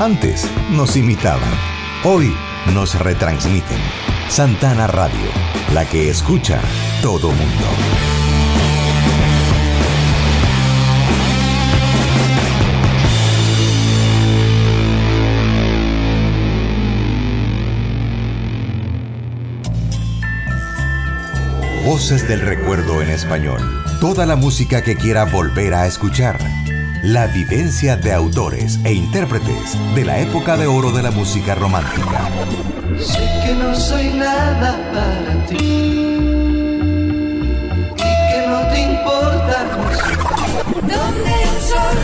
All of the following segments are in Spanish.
Antes nos imitaban, hoy nos retransmiten. Santana Radio, la que escucha todo mundo. Voces del Recuerdo en español. Toda la música que quiera volver a escuchar la vivencia de autores e intérpretes de la época de oro de la música romántica. Sé que no soy nada para ti y que no te importa Donde el sol,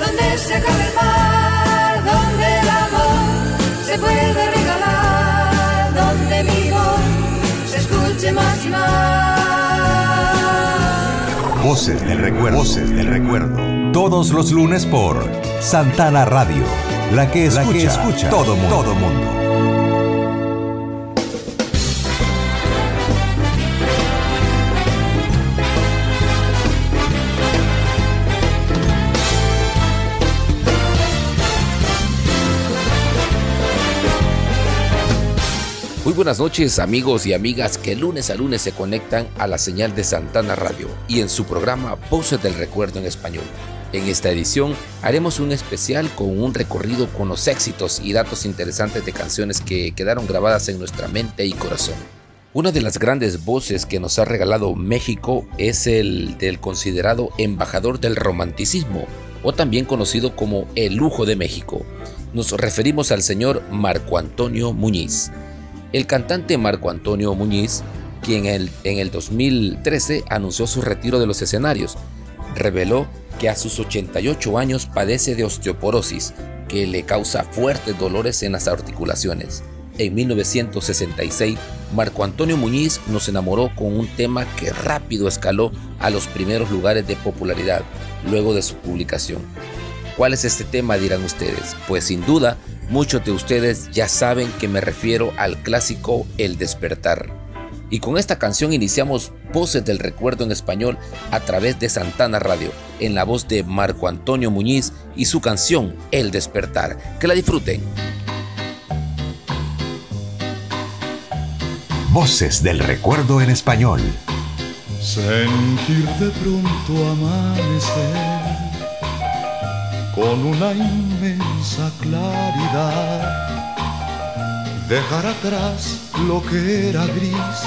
donde se acaba el mar, donde el amor se puede regalar, donde mi voz se escuche más y más. Voces del recuerdo. Voces del recuerdo todos los lunes por Santana Radio, la que escucha, todo mundo. Todo mundo. Muy buenas noches amigos y amigas que lunes a lunes se conectan a la señal de Santana Radio y en su programa Voces del Recuerdo en Español. En esta edición haremos un especial con un recorrido con los éxitos y datos interesantes de canciones que quedaron grabadas en nuestra mente y corazón. Una de las grandes voces que nos ha regalado México es el del considerado embajador del romanticismo, o también conocido como el lujo de México. Nos referimos al señor Marco Antonio Muñiz. El cantante Marco Antonio Muñiz, quien en el 2013 anunció su retiro de los escenarios, reveló que a sus 88 años padece de osteoporosis, que le causa fuertes dolores en las articulaciones. En 1966, Marco Antonio Muñiz nos enamoró con un tema que rápido escaló a los primeros lugares de popularidad luego de su publicación. ¿Cuál es este tema dirán ustedes? Pues sin duda, muchos de ustedes ya saben que me refiero al clásico El despertar y con esta canción iniciamos Voces del Recuerdo en español a través de Santana Radio, en la voz de Marco Antonio Muñiz y su canción El despertar. Que la disfruten. Voces del Recuerdo en español. Sentir de pronto amanecer con una inmensa claridad. Dejar atrás lo que era gris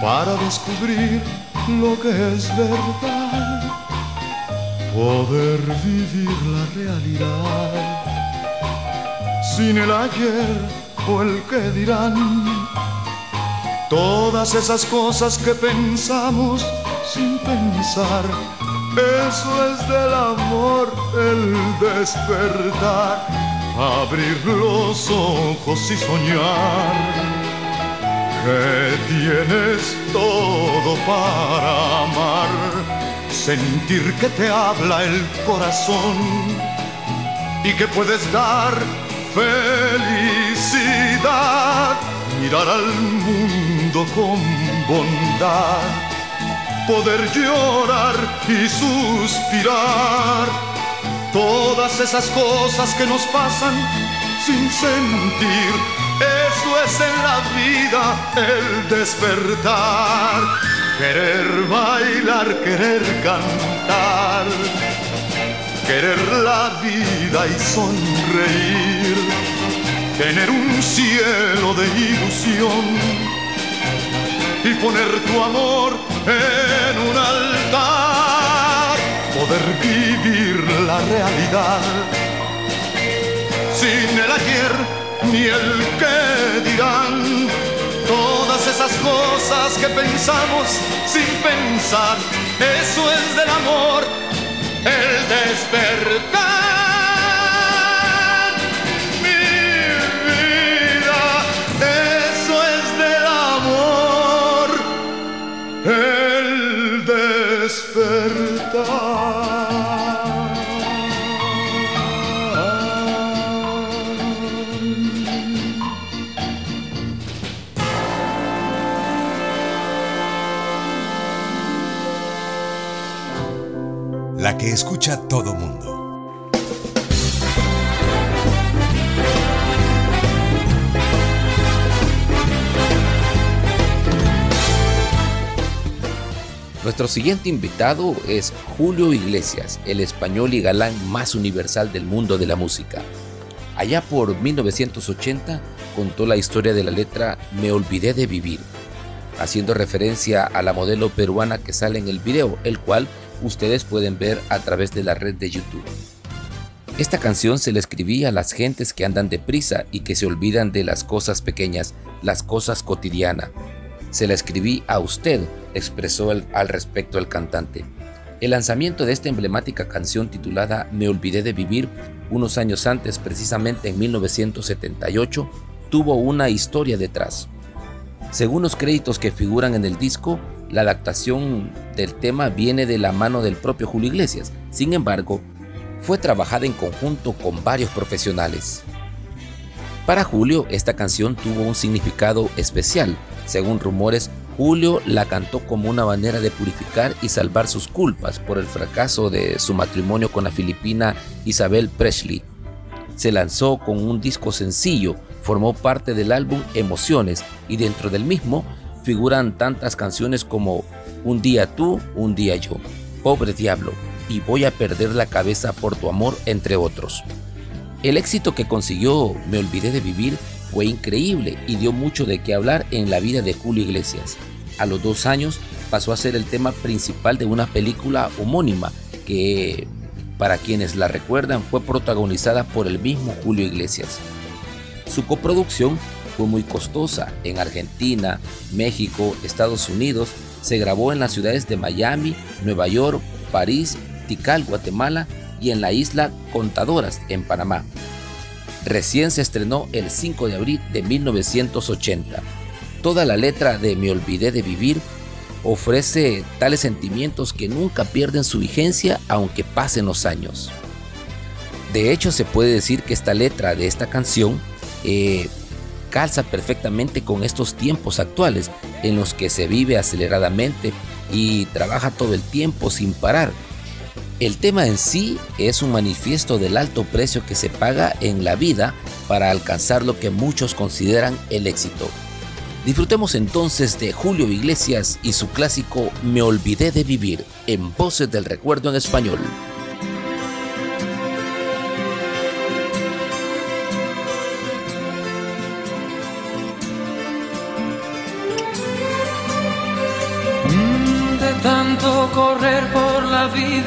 para descubrir lo que es verdad, poder vivir la realidad sin el ayer o el que dirán. Todas esas cosas que pensamos sin pensar, eso es del amor, el despertar, abrir los ojos y soñar. Que tienes todo para amar, sentir que te habla el corazón. Y que puedes dar felicidad, mirar al mundo con bondad, poder llorar y suspirar, todas esas cosas que nos pasan sin sentir eso es en la vida el despertar. Querer bailar, querer cantar. Querer la vida y sonreír. Tener un cielo de ilusión. Y poner tu amor en un altar. Poder vivir la realidad. Sin el ayer ni el que dirán. Todas esas cosas que pensamos sin pensar, eso es del amor, el despertar. escucha todo mundo. Nuestro siguiente invitado es Julio Iglesias, el español y galán más universal del mundo de la música. Allá por 1980 contó la historia de la letra Me olvidé de vivir, haciendo referencia a la modelo peruana que sale en el video, el cual ustedes pueden ver a través de la red de YouTube. Esta canción se le escribía a las gentes que andan deprisa y que se olvidan de las cosas pequeñas, las cosas cotidianas. Se la escribí a usted, expresó al respecto el cantante. El lanzamiento de esta emblemática canción titulada Me olvidé de vivir unos años antes, precisamente en 1978, tuvo una historia detrás. Según los créditos que figuran en el disco, la adaptación del tema viene de la mano del propio Julio Iglesias. Sin embargo, fue trabajada en conjunto con varios profesionales. Para Julio, esta canción tuvo un significado especial. Según rumores, Julio la cantó como una manera de purificar y salvar sus culpas por el fracaso de su matrimonio con la filipina Isabel Presley. Se lanzó con un disco sencillo, formó parte del álbum Emociones y dentro del mismo figuran tantas canciones como Un día tú, un día yo, Pobre Diablo y Voy a perder la cabeza por tu amor, entre otros. El éxito que consiguió Me olvidé de vivir fue increíble y dio mucho de qué hablar en la vida de Julio Iglesias. A los dos años pasó a ser el tema principal de una película homónima que, para quienes la recuerdan, fue protagonizada por el mismo Julio Iglesias. Su coproducción fue muy costosa. En Argentina, México, Estados Unidos, se grabó en las ciudades de Miami, Nueva York, París, Tikal, Guatemala y en la isla Contadoras, en Panamá. Recién se estrenó el 5 de abril de 1980. Toda la letra de Me olvidé de vivir ofrece tales sentimientos que nunca pierden su vigencia aunque pasen los años. De hecho, se puede decir que esta letra de esta canción eh, calza perfectamente con estos tiempos actuales en los que se vive aceleradamente y trabaja todo el tiempo sin parar. El tema en sí es un manifiesto del alto precio que se paga en la vida para alcanzar lo que muchos consideran el éxito. Disfrutemos entonces de Julio Iglesias y su clásico Me olvidé de vivir en Voces del Recuerdo en español.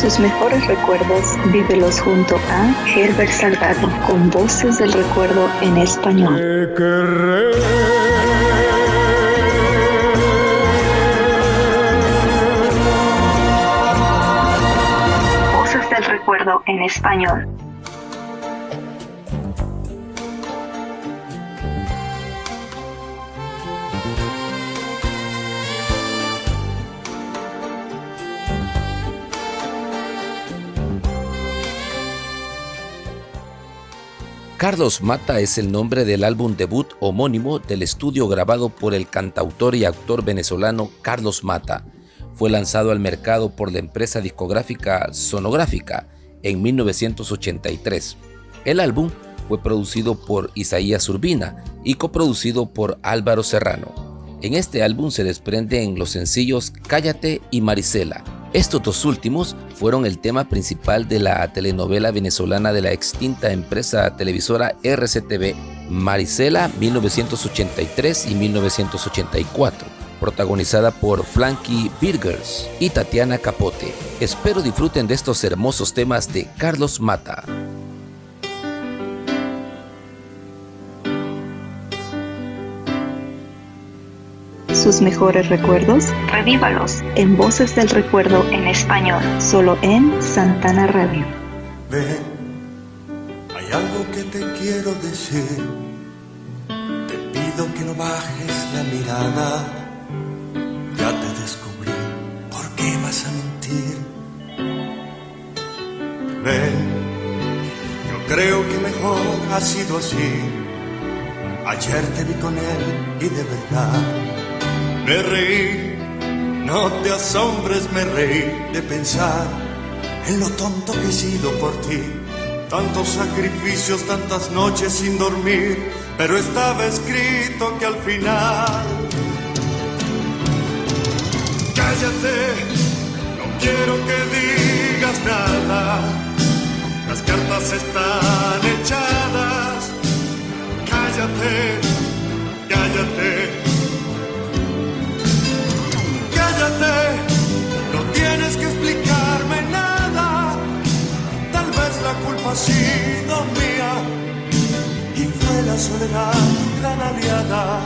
Sus mejores recuerdos vívelos junto a Herbert Salgado con voces del recuerdo en español. Voces del recuerdo en español. Carlos Mata es el nombre del álbum debut homónimo del estudio grabado por el cantautor y actor venezolano Carlos Mata. Fue lanzado al mercado por la empresa discográfica Sonográfica en 1983. El álbum fue producido por Isaías Urbina y coproducido por Álvaro Serrano. En este álbum se desprenden los sencillos Cállate y Marisela. Estos dos últimos fueron el tema principal de la telenovela venezolana de la extinta empresa televisora RCTV Marisela 1983 y 1984, protagonizada por Flanky Birgers y Tatiana Capote. Espero disfruten de estos hermosos temas de Carlos Mata. Sus mejores recuerdos, revívalos en Voces del Recuerdo en español, solo en Santana Radio. Ven, hay algo que te quiero decir. Te pido que no bajes la mirada. Ya te descubrí, ¿por qué vas a mentir? Ven, yo creo que mejor ha sido así. Ayer te vi con él y de verdad me reí. No te asombres, me reí de pensar en lo tonto que he sido por ti. Tantos sacrificios, tantas noches sin dormir, pero estaba escrito que al final. Cállate, no quiero que digas nada. Las cartas están echadas. Cállate, cállate no tienes que explicarme nada. Tal vez la culpa ha sido mía y fue la soledad gran aliada.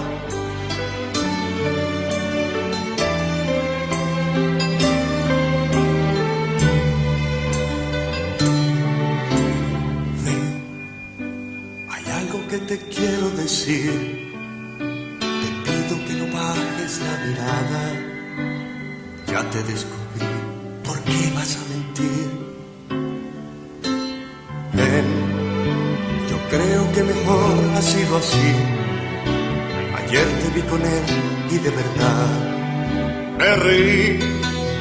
Ven, hay algo que te quiero decir. Te pido que no bajes la mirada. Ya te descubrí, ¿por qué vas a mentir? Ven, yo creo que mejor ha sido así. Ayer te vi con él y de verdad me reí.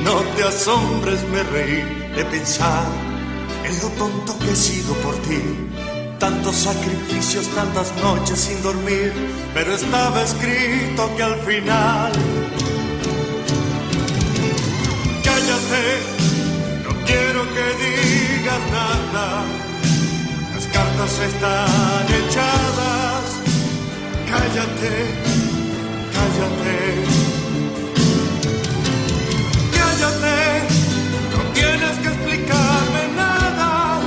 No te asombres, me reí de pensar en lo tonto que he sido por ti. Tantos sacrificios, tantas noches sin dormir, pero estaba escrito que al final. Cállate, no quiero que digas nada. Las cartas están echadas. Cállate, cállate. Cállate, no tienes que explicarme nada.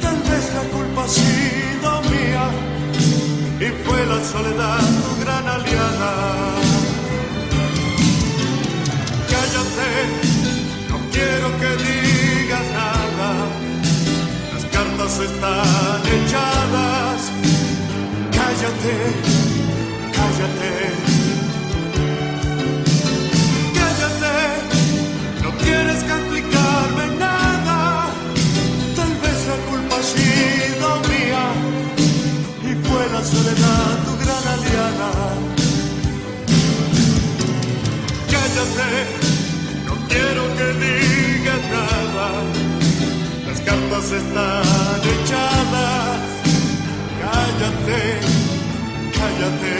Tal vez la culpa ha sido mía y fue la soledad están echadas. Cállate, cállate. Cállate, no tienes que explicarme nada. Tal vez la culpa ha sido mía y fue la soledad tu gran aliada. Cállate, no quiero que digas. Cartas están echadas. Cállate, cállate.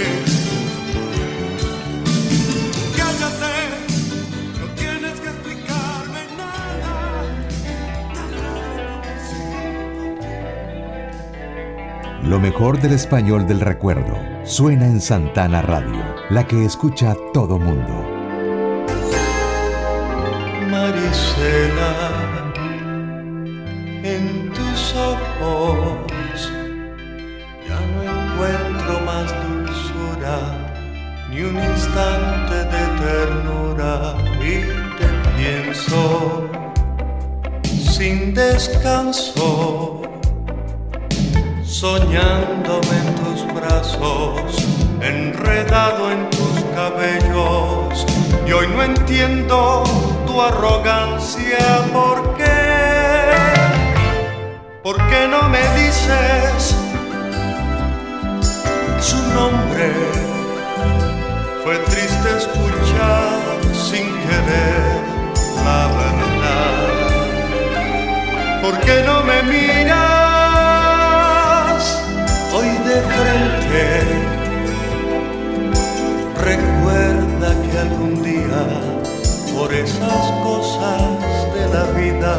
Cállate, no tienes que explicarme nada. Lo mejor del español del recuerdo suena en Santana Radio, la que escucha todo mundo. Marisela, sin descanso, soñándome en tus brazos, enredado en tus cabellos, y hoy no entiendo tu arrogancia, ¿por qué? ¿Por qué no me dices su nombre? Fue triste escuchar sin querer ¿Por qué no me miras hoy de frente? Recuerda que algún día, por esas cosas de la vida,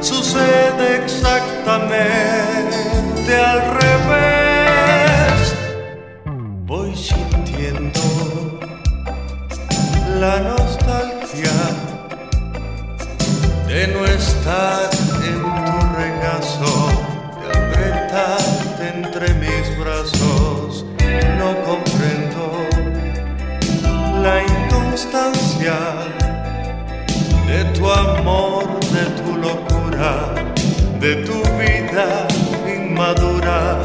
sucede exactamente al revés. Voy sintiendo la nostalgia estar en tu regazo, de apretarte entre mis brazos. No comprendo la inconstancia de tu amor, de tu locura, de tu vida inmadura.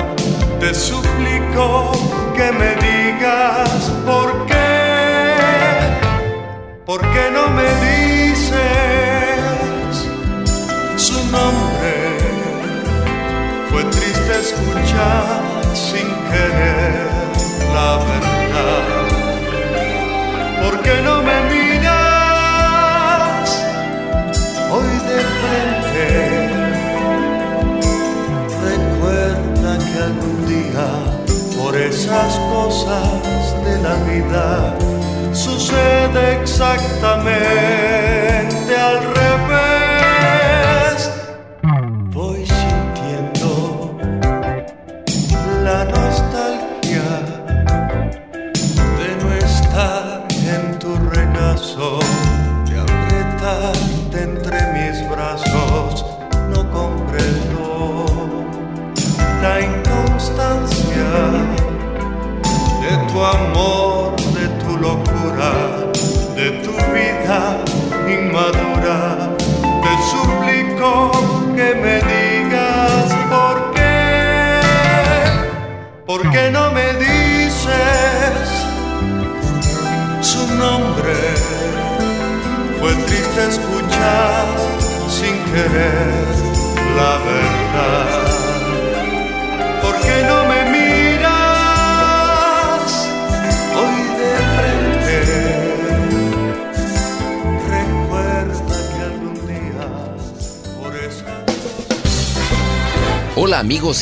Te suplico que me digas por qué, por qué no me dices Fue triste escuchar sin querer la verdad. ¿Por qué no me miras hoy de frente? Recuerda que algún día, por esas cosas de la vida, sucede exactamente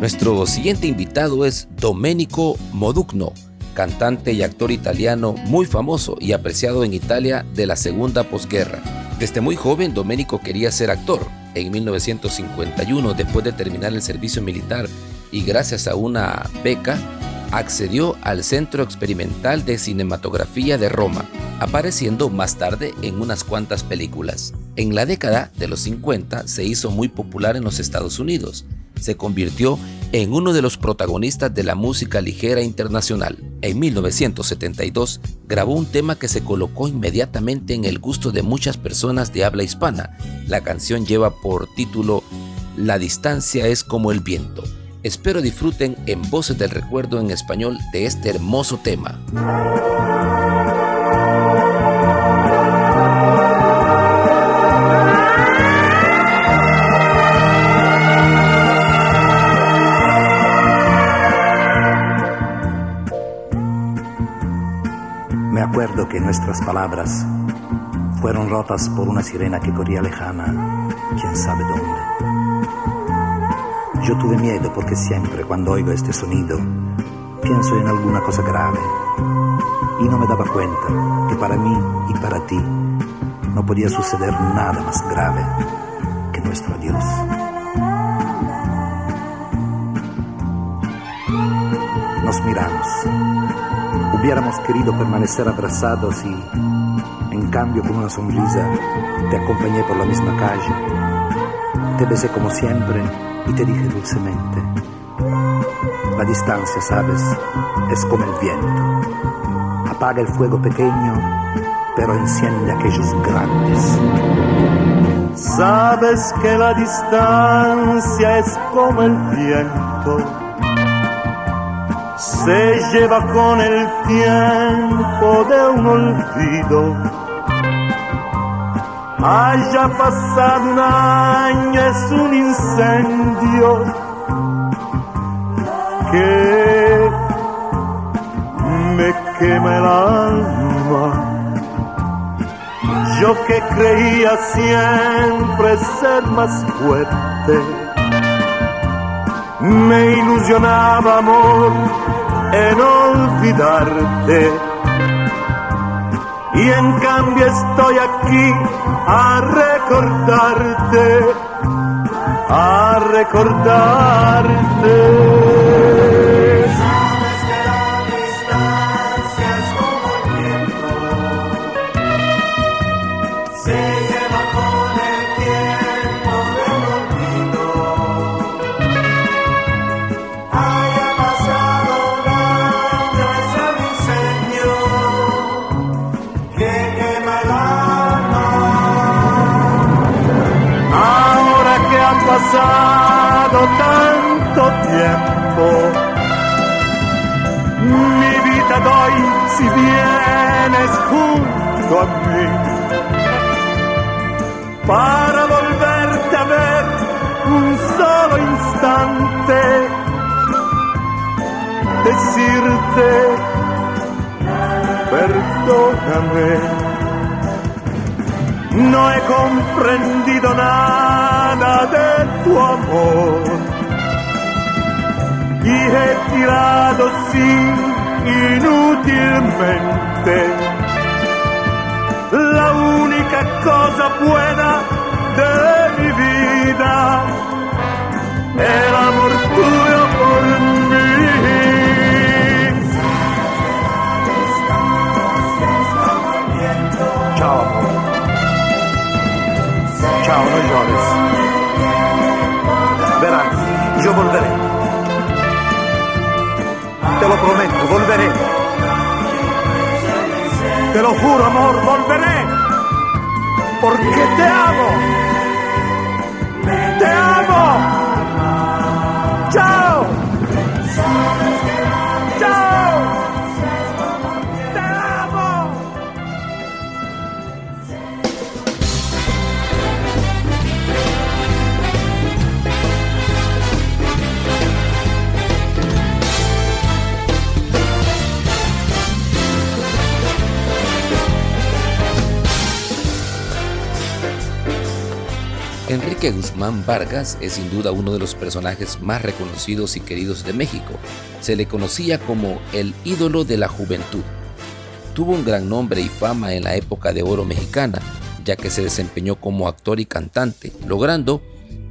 Nuestro siguiente invitado es Domenico Modugno, cantante y actor italiano muy famoso y apreciado en Italia de la segunda posguerra. Desde muy joven, Domenico quería ser actor. En 1951, después de terminar el servicio militar y gracias a una beca, accedió al Centro Experimental de Cinematografía de Roma, apareciendo más tarde en unas cuantas películas. En la década de los 50 se hizo muy popular en los Estados Unidos se convirtió en uno de los protagonistas de la música ligera internacional. En 1972 grabó un tema que se colocó inmediatamente en el gusto de muchas personas de habla hispana. La canción lleva por título La distancia es como el viento. Espero disfruten en Voces del Recuerdo en español de este hermoso tema. Recuerdo que nuestras palabras fueron rotas por una sirena que corría lejana, quién sabe dónde. Yo tuve miedo porque siempre cuando oigo este sonido pienso en alguna cosa grave y no me daba cuenta que para mí y para ti no podía suceder nada más grave que nuestro adiós. Nos miramos Hubiéramos querido permanecer abrazados y, en cambio, con una sonrisa, te acompañé por la misma calle. Te besé como siempre y te dije dulcemente, la distancia, sabes, es como el viento. Apaga el fuego pequeño, pero enciende aquellos grandes. Sabes que la distancia es como el viento se lleva con el tiempo de un olvido. Haya pasado un año es un incendio que me quema el alma. Yo que creía siempre ser más fuerte, me ilusionaba amor en olvidarte. Y en cambio estoy aquí a recordarte, a recordarte. Para volverte a ver un solo instante. Decirte, perdóname no he comprendido nada de tu amor y he tirado sin inútilmente la única cosa buena de mi vida, el amor tuyo por mí. Chao, no llores. Verás, yo volveré. Te lo prometo, volveré. Te lo juro, amor, volveré. porque te amo. Te amo. Enrique Guzmán Vargas es sin duda uno de los personajes más reconocidos y queridos de México. Se le conocía como el ídolo de la juventud. Tuvo un gran nombre y fama en la época de oro mexicana, ya que se desempeñó como actor y cantante, logrando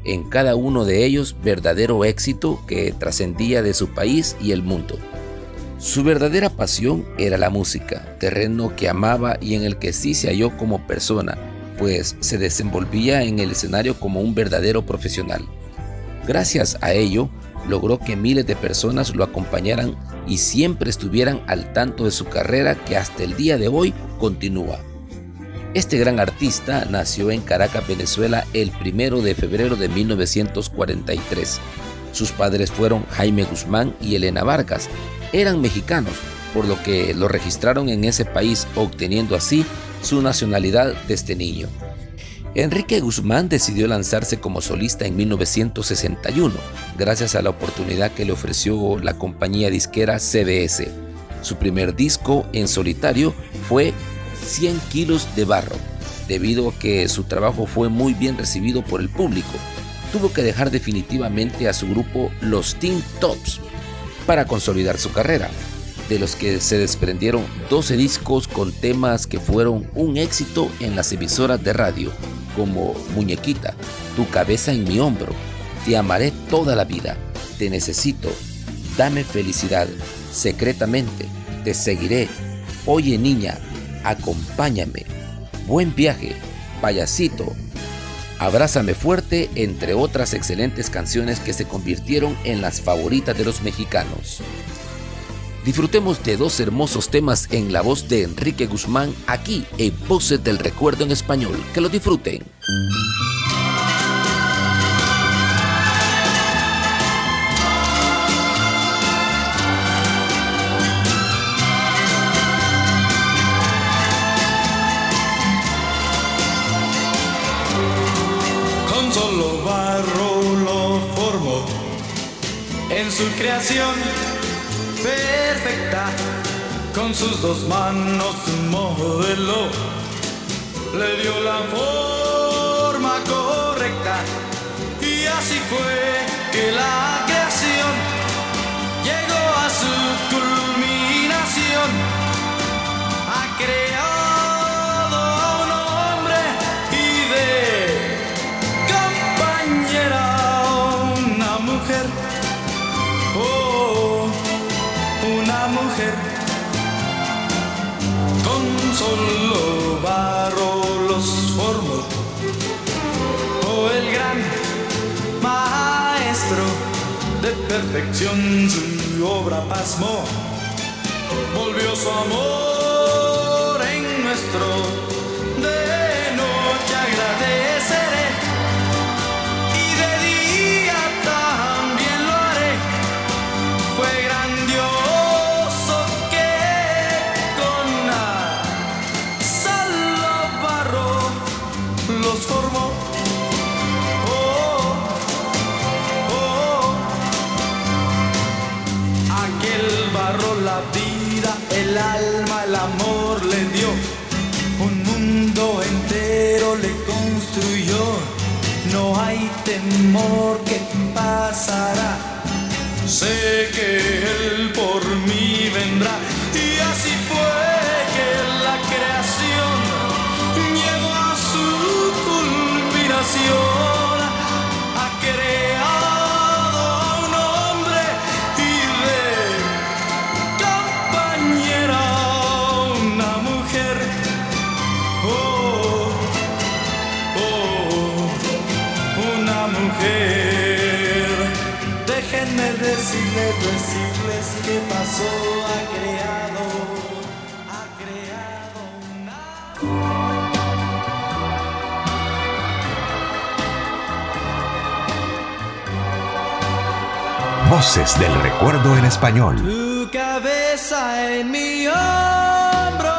en cada uno de ellos verdadero éxito que trascendía de su país y el mundo. Su verdadera pasión era la música, terreno que amaba y en el que sí se halló como persona, pues se desenvolvía en el escenario como un verdadero profesional. Gracias a ello, logró que miles de personas lo acompañaran y siempre estuvieran al tanto de su carrera que hasta el día de hoy continúa. Este gran artista nació en Caracas, Venezuela, el 1 de febrero de 1943. Sus padres fueron Jaime Guzmán y Elena Vargas. Eran mexicanos, por lo que lo registraron en ese país, obteniendo así su nacionalidad de este niño. Enrique Guzmán decidió lanzarse como solista en 1961, gracias a la oportunidad que le ofreció la compañía disquera CBS. Su primer disco en solitario fue 100 kilos de barro. Debido a que su trabajo fue muy bien recibido por el público, tuvo que dejar definitivamente a su grupo Los Teen Tops para consolidar su carrera, de los que se desprendieron 12 discos con temas que fueron un éxito en las emisoras de radio, como Muñequita, Tu cabeza en mi hombro, Te amaré toda la vida, Te necesito, Dame felicidad, Secretamente, Te seguiré, Oye niña, Acompáñame, Buen viaje, Payasito, Abrázame fuerte, entre otras excelentes canciones que se convirtieron en las favoritas de los mexicanos. Disfrutemos de dos hermosos temas en la voz de Enrique Guzmán aquí en Voces del Recuerdo en Español. Que lo disfruten. Con solo barro lo formó en su creación perfecta con sus dos manos modeló le dio la forma correcta y así fue que la solo barro los formó. Oh, el gran maestro de perfección su obra pasmó. Volvió su amor en nuestro Voces del recuerdo en español. Tu cabeza en mi hombro.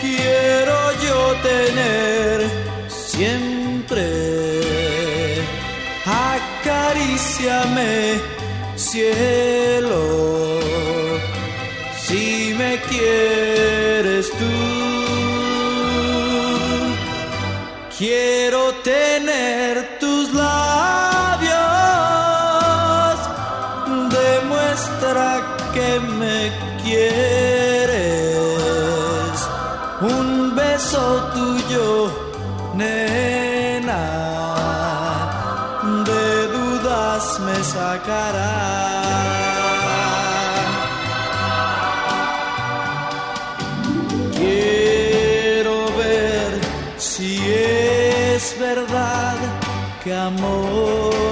Quiero yo tener siempre. Acaríciame, cielo. Si me quieres tú. Quiero tener sacará. Quiero ver si es verdad que amor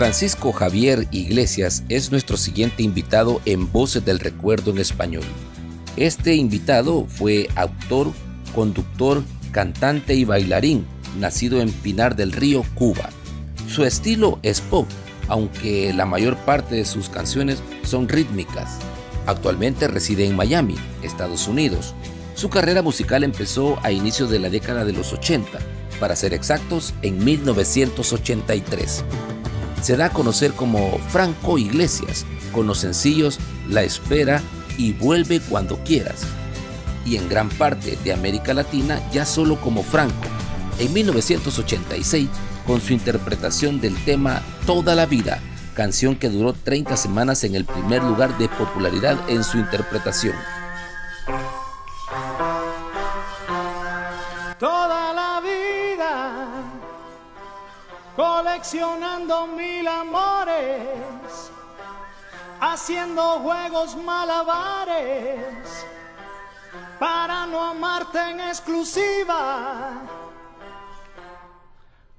Francisco Javier Iglesias es nuestro siguiente invitado en Voces del Recuerdo en Español. Este invitado fue autor, conductor, cantante y bailarín, nacido en Pinar del Río, Cuba. Su estilo es pop, aunque la mayor parte de sus canciones son rítmicas. Actualmente reside en Miami, Estados Unidos. Su carrera musical empezó a inicios de la década de los 80, para ser exactos, en 1983 se da a conocer como Franco Iglesias, con los sencillos La Espera y Vuelve cuando quieras. Y en gran parte de América Latina ya solo como Franco. En 1986, con su interpretación del tema Toda la vida, canción que duró 30 semanas en el primer lugar de popularidad en su interpretación. Coleccionando mil amores, haciendo juegos malabares para no amarte en exclusiva.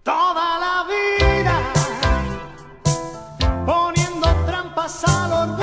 Toda la vida poniendo trampas al orgullo,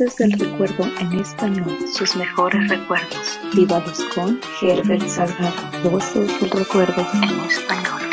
Voces del recuerdo en español, sus mejores recuerdos. Vívalos con Herbert Salgado. Voces del recuerdo en español.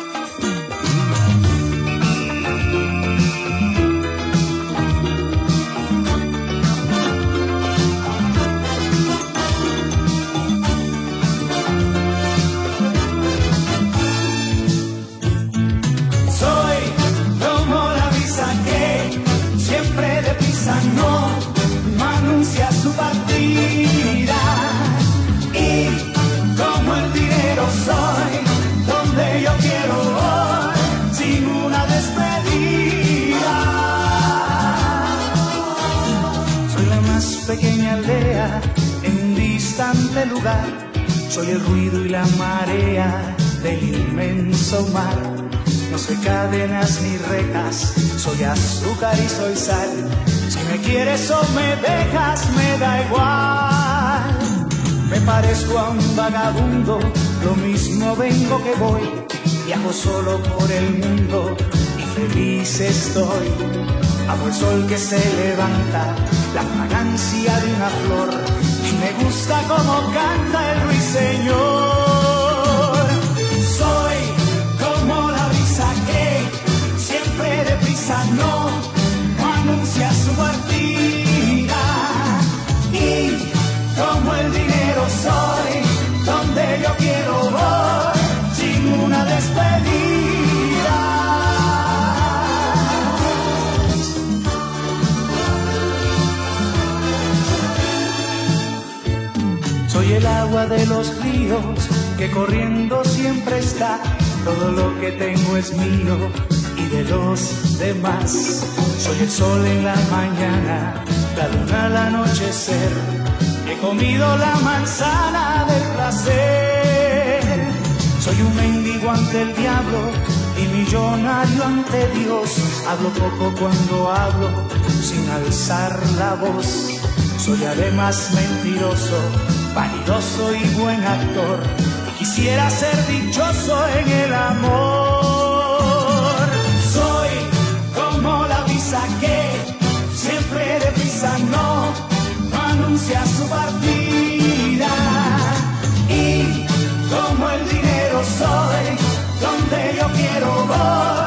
Parezco a un vagabundo, lo mismo vengo que voy. Viajo solo por el mundo y feliz estoy. Amo el sol que se levanta, la fragancia de una flor. Y me gusta como canta el ruiseñor. Soy como la brisa que siempre deprisa no soy, donde yo quiero voy, sin una despedida. Soy el agua de los ríos que corriendo siempre está. Todo lo que tengo es mío y de los demás. Soy el sol en la mañana, la luna al anochecer. He comido la manzana del placer. Soy un mendigo ante el diablo y millonario ante Dios. Hablo poco cuando hablo, sin alzar la voz. Soy además mentiroso, vanidoso y buen actor. Y quisiera ser dichoso en el amor. Anuncia su partida. Y como el dinero soy, donde yo quiero voy,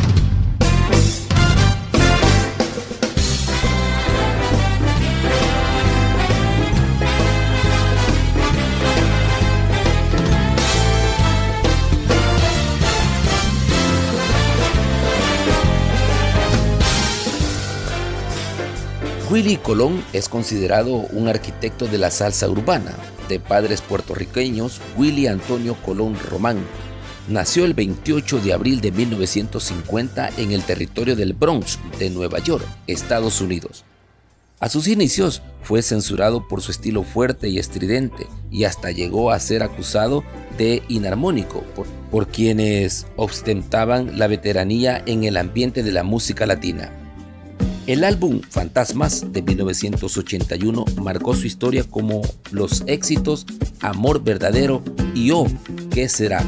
Willy Colón es considerado un arquitecto de la salsa urbana, de padres puertorriqueños Willy Antonio Colón Román. Nació el 28 de abril de 1950 en el territorio del Bronx de Nueva York, Estados Unidos. A sus inicios fue censurado por su estilo fuerte y estridente y hasta llegó a ser acusado de inarmónico por, por quienes ostentaban la veteranía en el ambiente de la música latina. El álbum Fantasmas de 1981 marcó su historia como los éxitos Amor Verdadero y Oh, ¿qué será?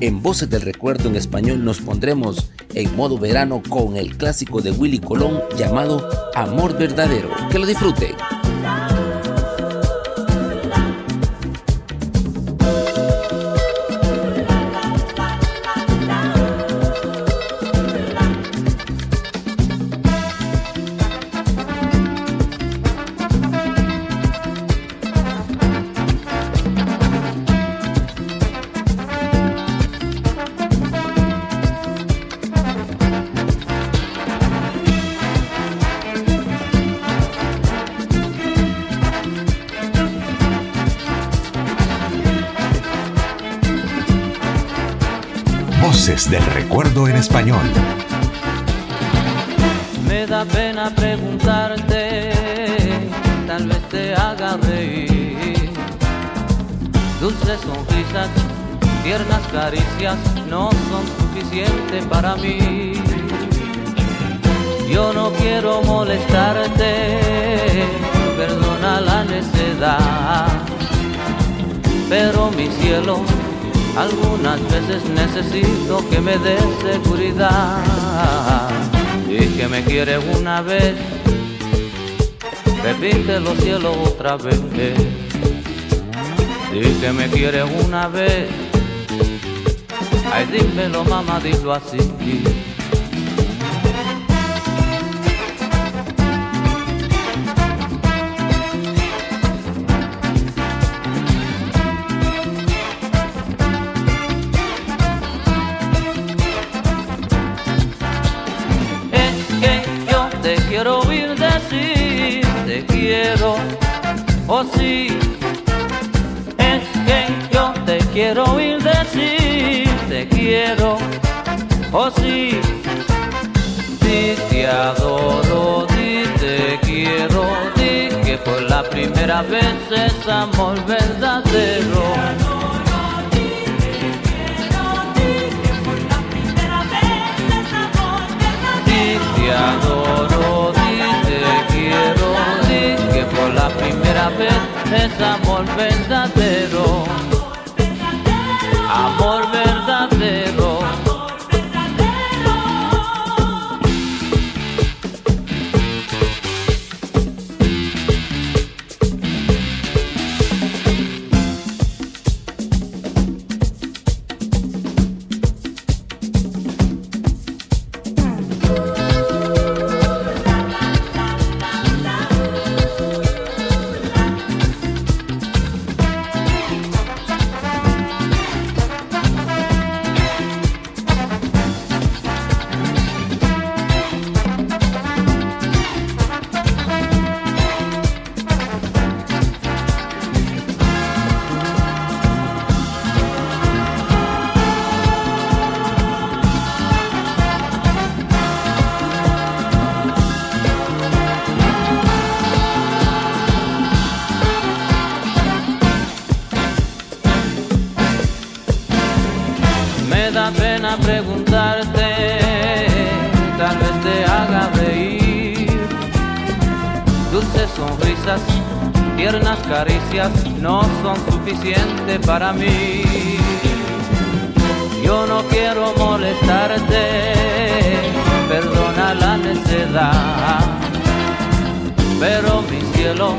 En Voces del Recuerdo en español nos pondremos en modo verano con el clásico de Willy Colón llamado Amor Verdadero. Que lo disfruten. Recuerdo en español. Me da pena preguntarte, tal vez te haga reír. Dulces sonrisas, tiernas caricias no son suficientes para mí. Yo no quiero molestarte, perdona la necedad, pero mi cielo algunas veces necesito que me des seguridad y que me quieres una vez. Repite los cielos otra vez. Y que me quieres una vez. Ay, dímelo, mamá, dilo así. Oh sí, es que yo te quiero oír decir, te quiero, oh sí, di te adoro, di te quiero, di que por la primera vez es amor verdadero. Es amor verdadero. Para mí. Yo no quiero molestarte, perdona la necedad, pero mi cielo,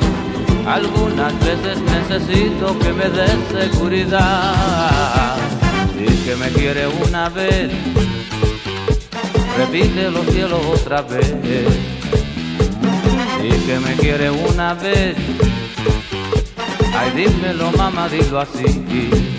algunas veces necesito que me des seguridad y que me quiere una vez. Repite los cielos otra vez y que me quiere una vez Dímelo, mamá, dilo así.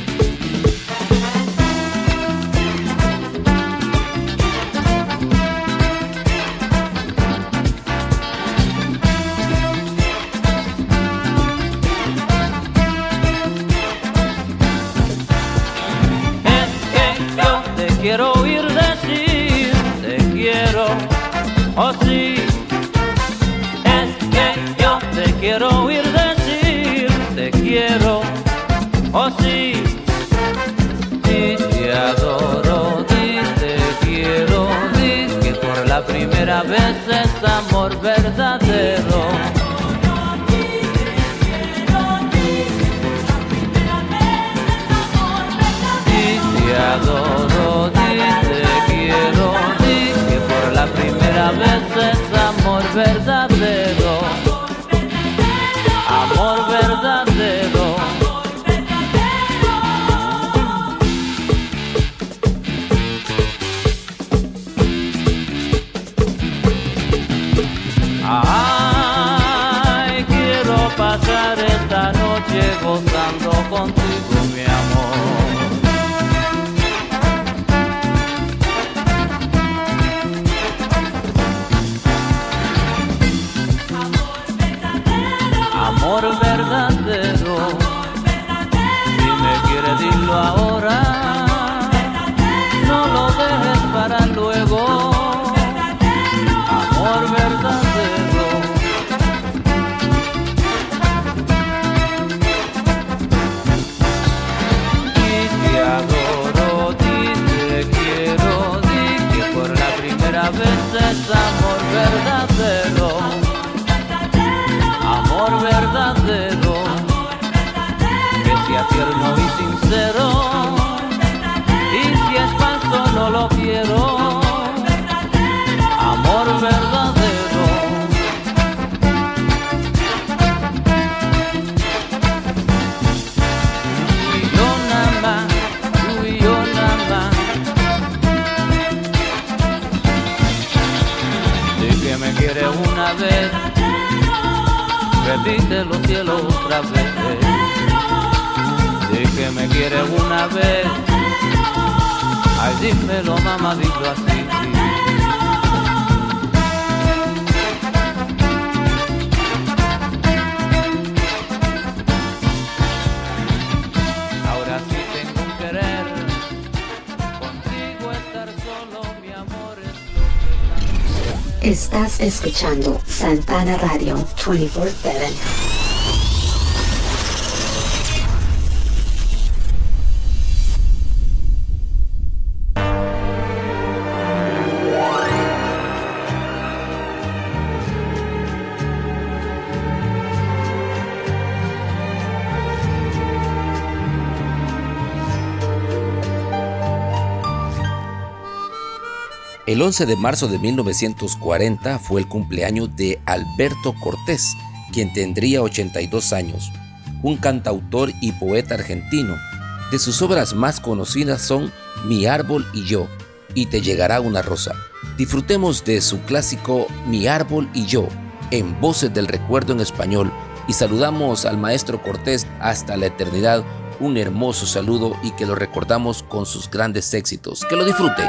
Primera vez es amor verdadero. Amor verdadero, una vez, repite los cielos otra vez. De que me quieres una vez, ay dímelo mamá, dilo así. Estás escuchando Santana Radio 24-7. El 11 de marzo de 1940 fue el cumpleaños de Alberto Cortés, quien tendría 82 años, un cantautor y poeta argentino. De sus obras más conocidas son Mi árbol y yo y Te llegará una rosa. Disfrutemos de su clásico Mi árbol y yo en Voces del Recuerdo en español y saludamos al maestro Cortés hasta la eternidad. Un hermoso saludo y que lo recordamos con sus grandes éxitos. Que lo disfruten.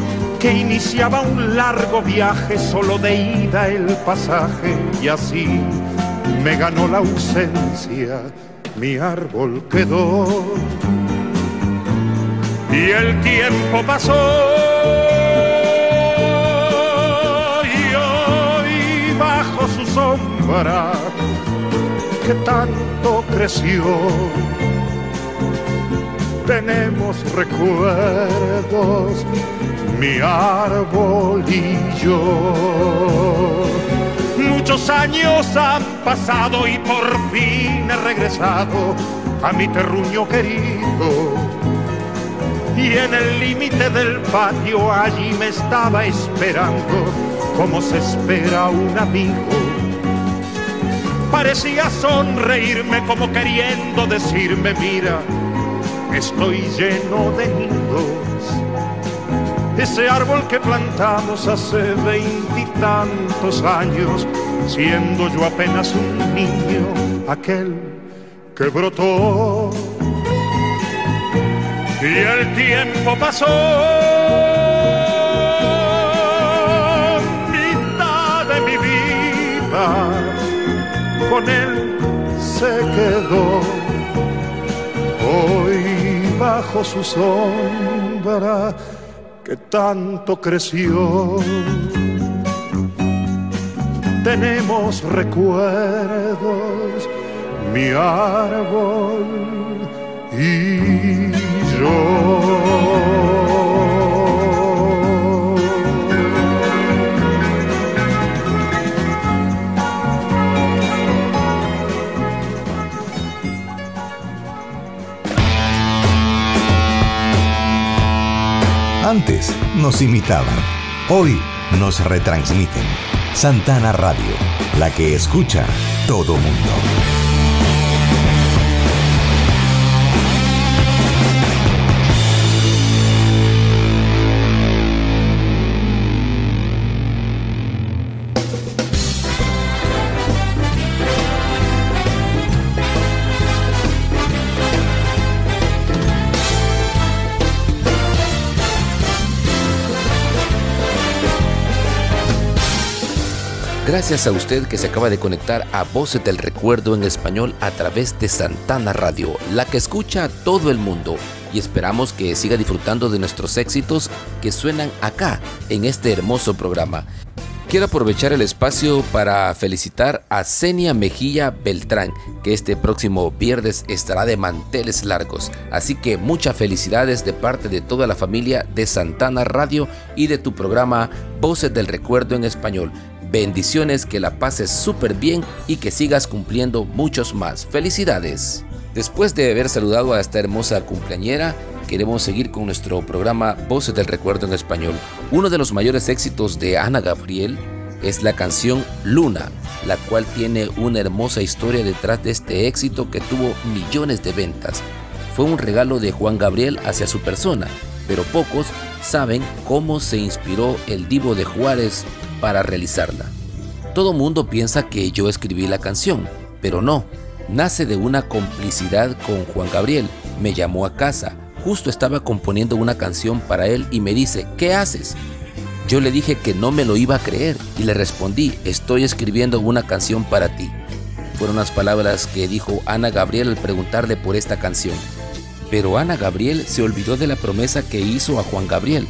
Que iniciaba un largo viaje, solo de ida el pasaje, y así me ganó la ausencia, mi árbol quedó. Y el tiempo pasó. Y hoy bajo su sombra, que tanto creció, tenemos recuerdos mi árbol y yo. Muchos años han pasado y por fin he regresado a mi terruño querido. Y en el límite del patio allí me estaba esperando como se espera un amigo. Parecía sonreírme como queriendo decirme, mira, estoy lleno de nidos ese árbol que plantamos hace veintitantos años, siendo yo apenas un niño, aquel que brotó. Y el tiempo pasó, mitad de mi vida, con él se quedó. Hoy bajo su sombra que tanto creció. Tenemos recuerdos, mi árbol y yo. Antes nos imitaban, hoy nos retransmiten. Santana Radio, la que escucha todo mundo. Gracias a usted que se acaba de conectar a Voces del Recuerdo en español a través de Santana Radio, la que escucha a todo el mundo. Y esperamos que siga disfrutando de nuestros éxitos que suenan acá, en este hermoso programa. Quiero aprovechar el espacio para felicitar a Senia Mejía Beltrán, que este próximo viernes estará de manteles largos. Así que muchas felicidades de parte de toda la familia de Santana Radio y de tu programa Voces del Recuerdo en español. Bendiciones, que la pases súper bien y que sigas cumpliendo muchos más. Felicidades. Después de haber saludado a esta hermosa cumpleañera, queremos seguir con nuestro programa Voces del Recuerdo en Español. Uno de los mayores éxitos de Ana Gabriel es la canción Luna, la cual tiene una hermosa historia detrás de este éxito que tuvo millones de ventas. Fue un regalo de Juan Gabriel hacia su persona, pero pocos saben cómo se inspiró el divo de Juárez para realizarla. Todo mundo piensa que yo escribí la canción, pero no. Nace de una complicidad con Juan Gabriel. Me llamó a casa. Justo estaba componiendo una canción para él y me dice, ¿qué haces? Yo le dije que no me lo iba a creer y le respondí, estoy escribiendo una canción para ti. Fueron las palabras que dijo Ana Gabriel al preguntarle por esta canción. Pero Ana Gabriel se olvidó de la promesa que hizo a Juan Gabriel.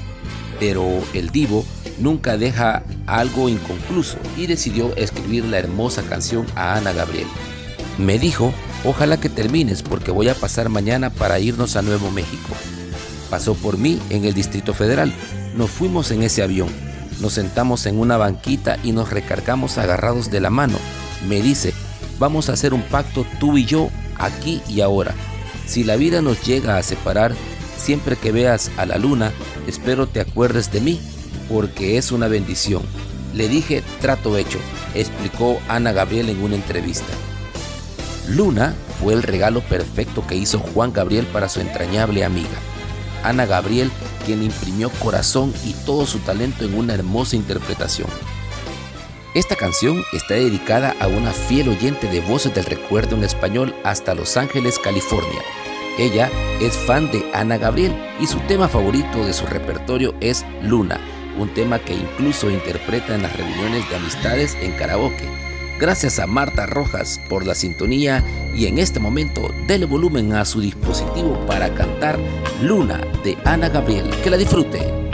Pero el divo nunca deja algo inconcluso y decidió escribir la hermosa canción a Ana Gabriel. Me dijo, ojalá que termines porque voy a pasar mañana para irnos a Nuevo México. Pasó por mí en el Distrito Federal. Nos fuimos en ese avión. Nos sentamos en una banquita y nos recargamos agarrados de la mano. Me dice, vamos a hacer un pacto tú y yo, aquí y ahora. Si la vida nos llega a separar, siempre que veas a la luna, espero te acuerdes de mí porque es una bendición. Le dije trato hecho, explicó Ana Gabriel en una entrevista. Luna fue el regalo perfecto que hizo Juan Gabriel para su entrañable amiga. Ana Gabriel, quien imprimió corazón y todo su talento en una hermosa interpretación. Esta canción está dedicada a una fiel oyente de Voces del Recuerdo en español hasta Los Ángeles, California. Ella es fan de Ana Gabriel y su tema favorito de su repertorio es Luna, un tema que incluso interpreta en las reuniones de amistades en karaoke. Gracias a Marta Rojas por la sintonía y en este momento dele volumen a su dispositivo para cantar Luna de Ana Gabriel. Que la disfrute.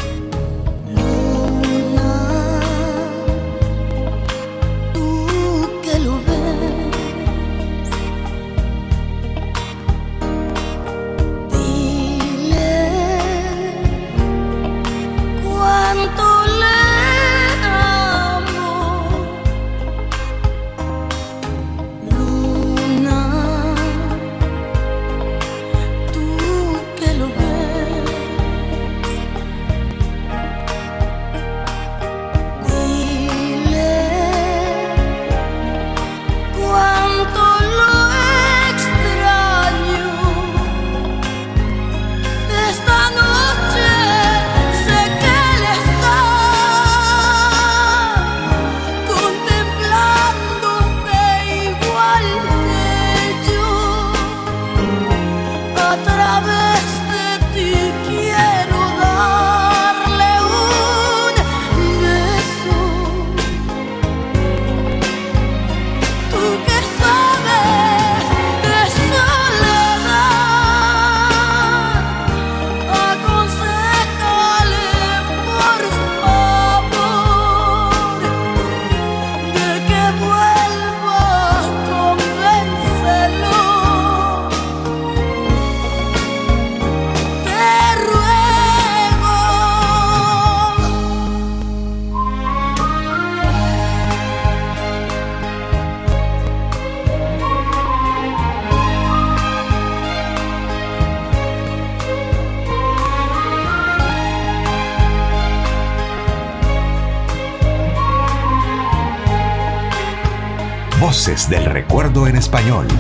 Español.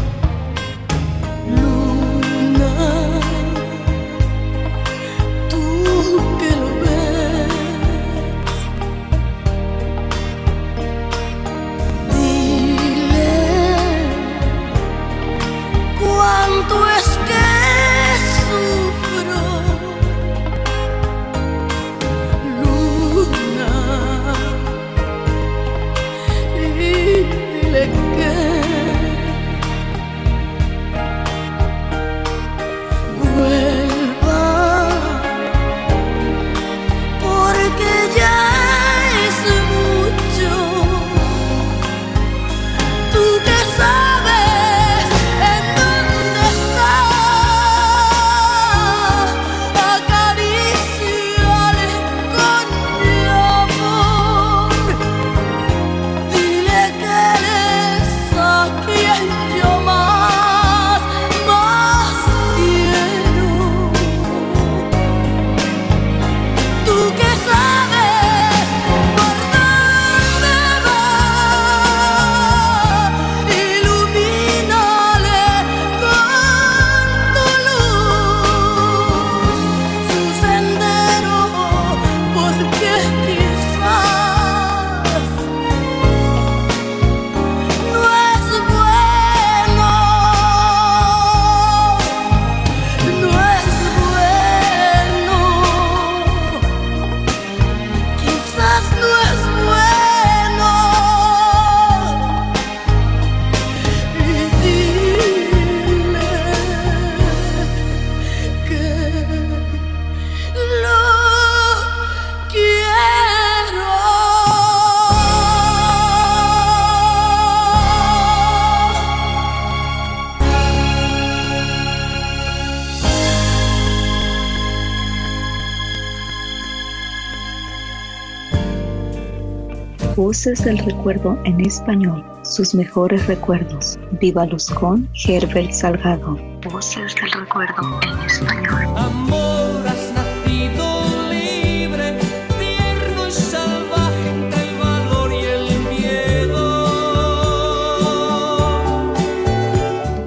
Voces del Recuerdo en Español, sus mejores recuerdos. Vívalos con Herbert Salgado. Voces del Recuerdo en Español. Amor, has nacido libre, tierno y salvaje entre el valor y el miedo.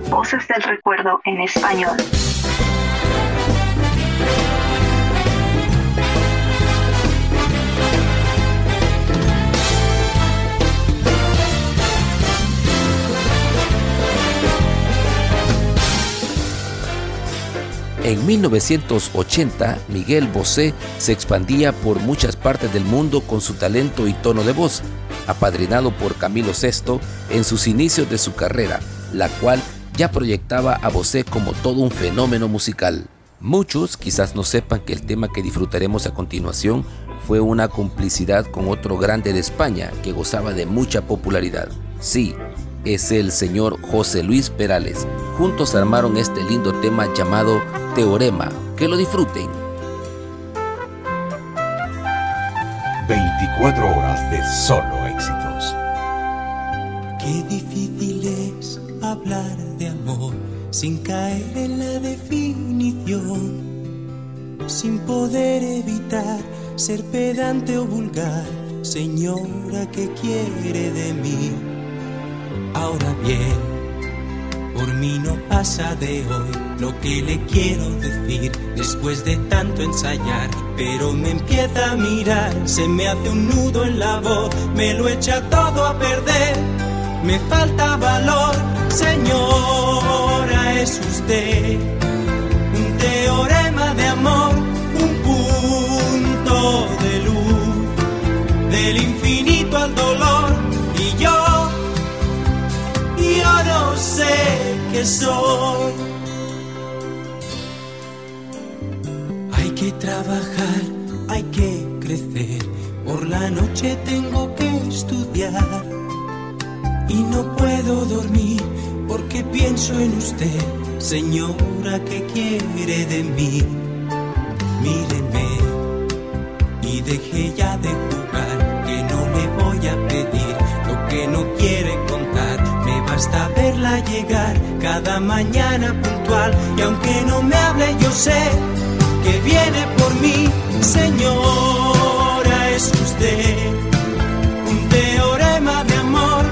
Voces del Recuerdo en Español. En 1980, Miguel Bosé se expandía por muchas partes del mundo con su talento y tono de voz, apadrinado por Camilo VI en sus inicios de su carrera, la cual ya proyectaba a Bosé como todo un fenómeno musical. Muchos quizás no sepan que el tema que disfrutaremos a continuación fue una complicidad con otro grande de España que gozaba de mucha popularidad. Sí, es el señor José Luis Perales. Juntos armaron este lindo tema llamado Teorema. Que lo disfruten. 24 horas de solo éxitos. Qué difícil es hablar de amor sin caer en la definición, sin poder evitar ser pedante o vulgar, señora, ¿qué quiere de mí? Ahora bien, por mí no pasa de hoy lo que le quiero decir. Después de tanto ensayar, pero me empieza a mirar, se me hace un nudo en la voz, me lo echa todo a perder, me falta valor, señora, es usted un teorema de amor, un punto de luz, del infinito al dolor, y yo yo no sé qué soy. Hay que trabajar, hay que crecer. Por la noche tengo que estudiar. Y no puedo dormir porque pienso en usted, señora, ¿qué quiere de mí? Míreme y deje ya de jugar, que no le voy a pedir lo que no quiere contar. Me basta verla llegar cada mañana puntual. Y aunque no me hable yo sé que viene por mí, señora, es usted un teorema de amor,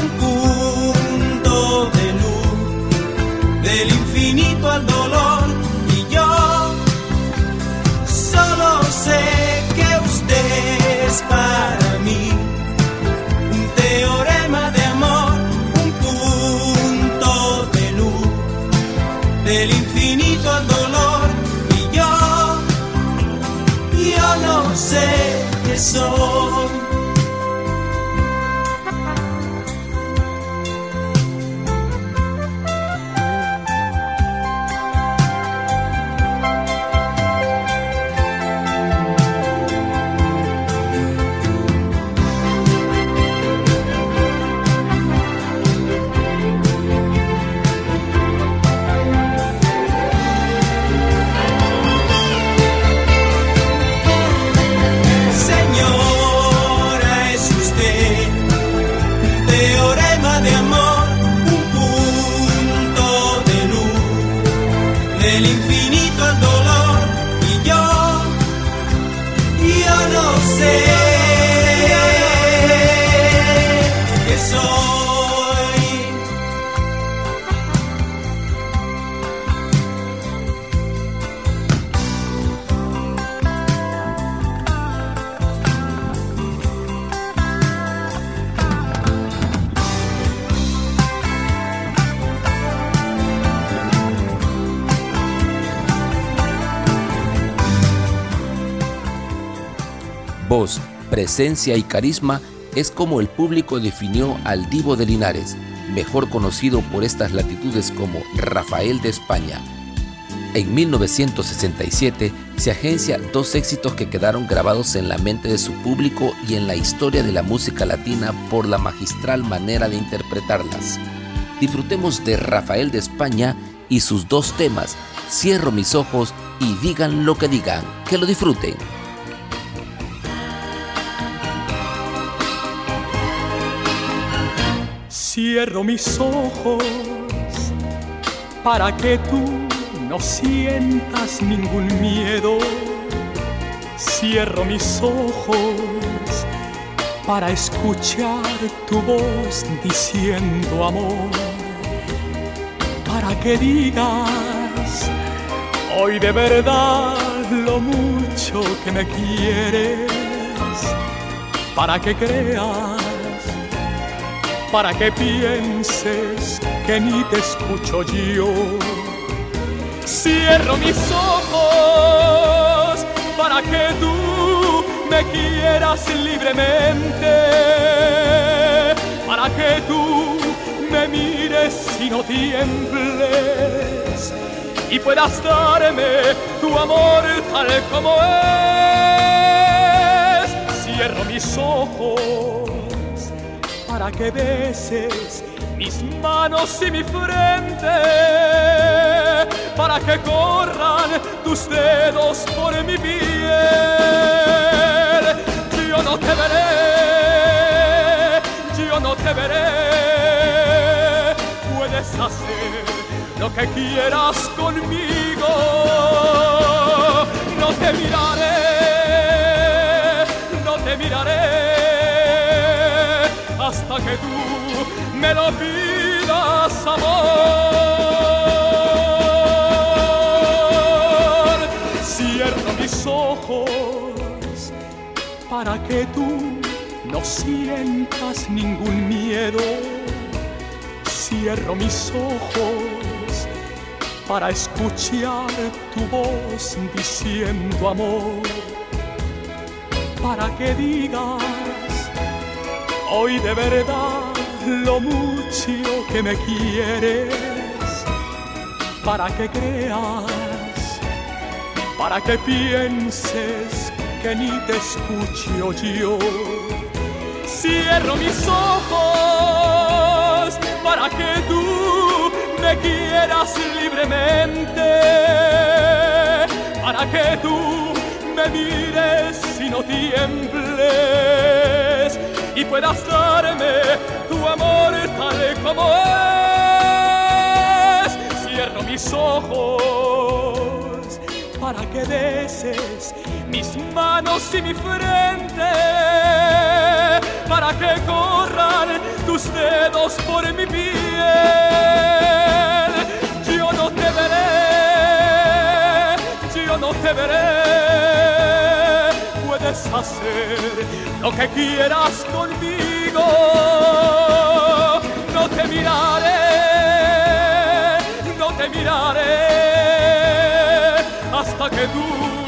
un punto de luz del infinito al dolor. Y yo solo sé que usted es para qué presencia y carisma es como el público definió al Divo de Linares, mejor conocido por estas latitudes como Rafael de España. En 1967 se agencia dos éxitos que quedaron grabados en la mente de su público y en la historia de la música latina por la magistral manera de interpretarlas. Disfrutemos de Rafael de España y sus dos temas, Cierro mis ojos y digan lo que digan, que lo disfruten. Cierro mis ojos para que tú no sientas ningún miedo. Cierro mis ojos para escuchar tu voz diciendo amor. Para que digas hoy de verdad lo mucho que me quieres. Para que creas para que pienses que ni te escucho yo. Cierro mis ojos para que tú me quieras libremente, para que tú me mires y no tiembles y puedas darme tu amor tal como es. Cierro mis ojos para que beses mis manos y mi frente, para que corran tus dedos por mi piel. Yo no te veré, yo no te veré, puedes hacer lo que quieras conmigo, no te miraré, no te miraré que tú me lo pidas amor. Cierro mis ojos para que tú no sientas ningún miedo. Cierro mis ojos para escuchar tu voz diciendo amor, para que digas hoy de verdad lo mucho que me quieres, para que creas, para que pienses que ni te escucho yo. Cierro mis ojos para que tú me quieras libremente, para que tú me mires y no tiembles y puedas darme tu amor tal como es. Cierro mis ojos para que beses mis manos y mi frente, para que corran tus dedos por mi piel. Yo no te veré, yo no te veré, hacer lo que quieras conmigo. No te miraré, no te miraré hasta que tú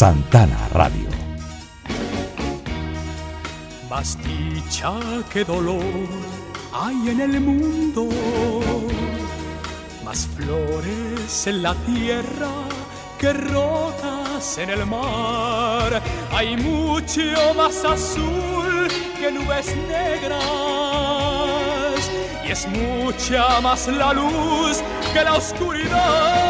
Santana Radio. Más dicha que dolor hay en el mundo, más flores en la tierra que rotas en el mar. Hay mucho más azul que nubes negras y es mucha más la luz que la oscuridad.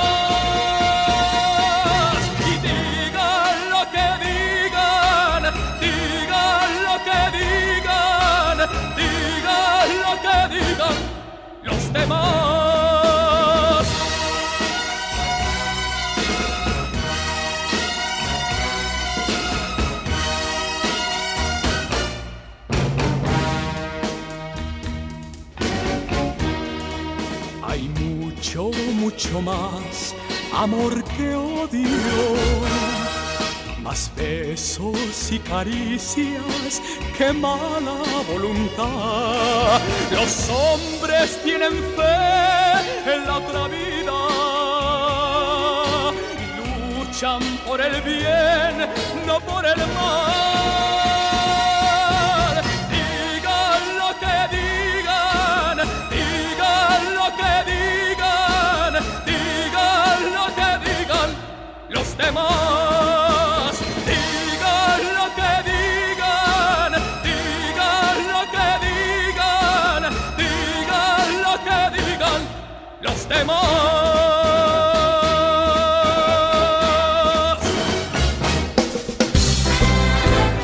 Mucho, más amor que odio, más besos y caricias que mala voluntad. Los hombres tienen fe en la otra vida luchan por el bien, no por el mal.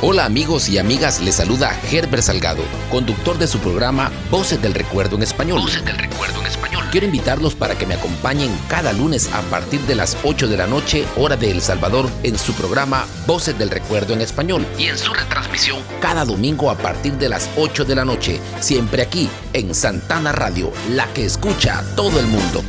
Hola amigos y amigas, les saluda Herbert Salgado, conductor de su programa Voces del Recuerdo en Español. Voces del Recuerdo en Español. Quiero invitarlos para que me acompañen cada lunes a partir de las 8 de la noche, hora de El Salvador, en su programa Voces del Recuerdo en Español y en su retransmisión cada domingo a partir de las 8 de la noche, siempre aquí en Santana Radio, la que escucha a todo el mundo.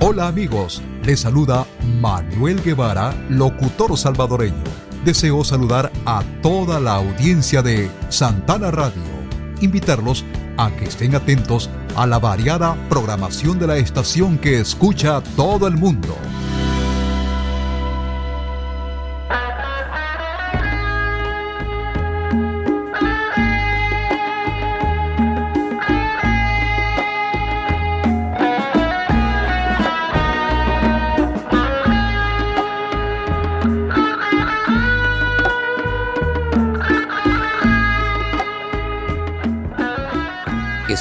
Hola amigos, les saluda Manuel Guevara, locutor salvadoreño. Deseo saludar a toda la audiencia de Santana Radio. Invitarlos a que estén atentos a la variada programación de la estación que escucha a todo el mundo.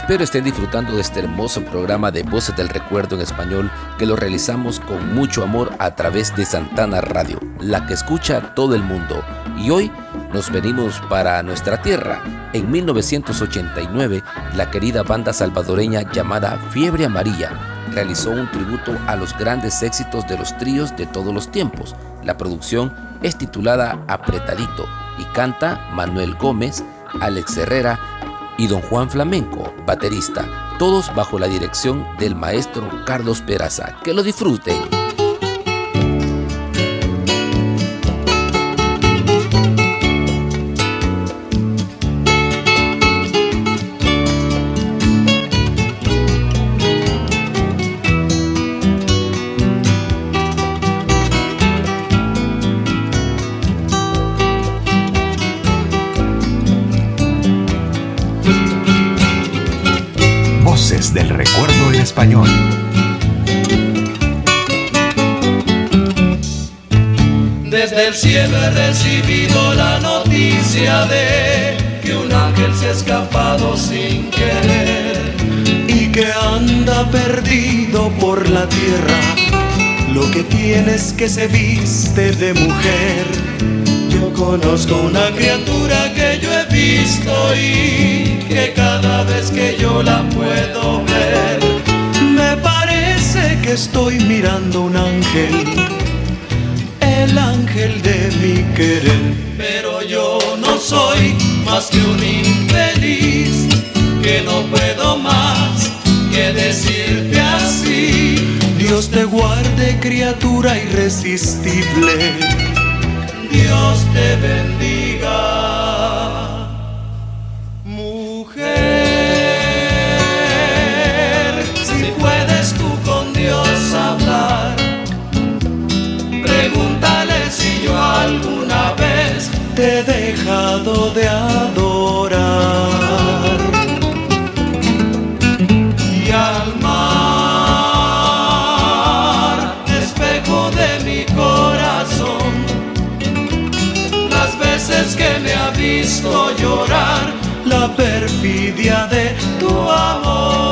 Espero estén disfrutando de este hermoso programa de Voces del Recuerdo en español que lo realizamos con mucho amor a través de Santana Radio, la que escucha todo el mundo. Y hoy nos venimos para nuestra tierra. En 1989, la querida banda salvadoreña llamada Fiebre Amarilla realizó un tributo a los grandes éxitos de los tríos de todos los tiempos. La producción es titulada Apretadito y canta Manuel Gómez, Alex Herrera, y don Juan Flamenco, baterista, todos bajo la dirección del maestro Carlos Peraza. Que lo disfruten. Desde el cielo he recibido la noticia de que un ángel se ha escapado sin querer y que anda perdido por la tierra. Lo que tienes que se viste de mujer. Yo conozco una criatura que yo he visto y que cada vez que yo la puedo ver, que estoy mirando un ángel, el ángel de mi querer. pero yo no soy más que un infeliz que no puedo más que decirte así. Dios te guarde, criatura irresistible. Dios te bendiga. He dejado de adorar. y al mar, espejo de mi corazón, las veces que me ha visto llorar, la perfidia de tu amor.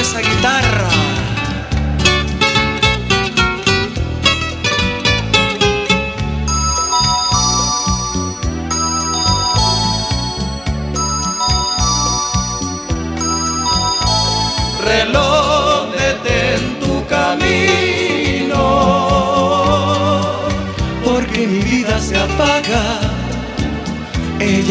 Esa guitarra.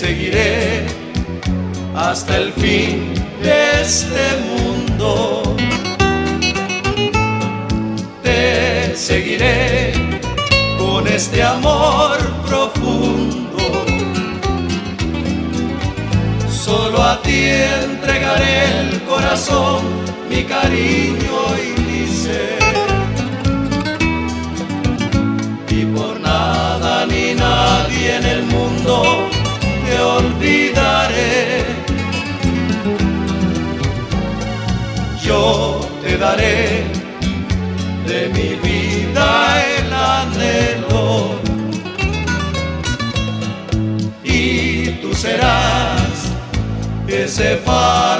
Seguiré hasta el fin de este mundo. Te seguiré con este amor profundo. Solo a ti entregaré el corazón, mi cariño y mi ser. Y por nada ni nadie en el mundo olvidaré. Yo te daré de mi vida el anhelo y tú serás ese faro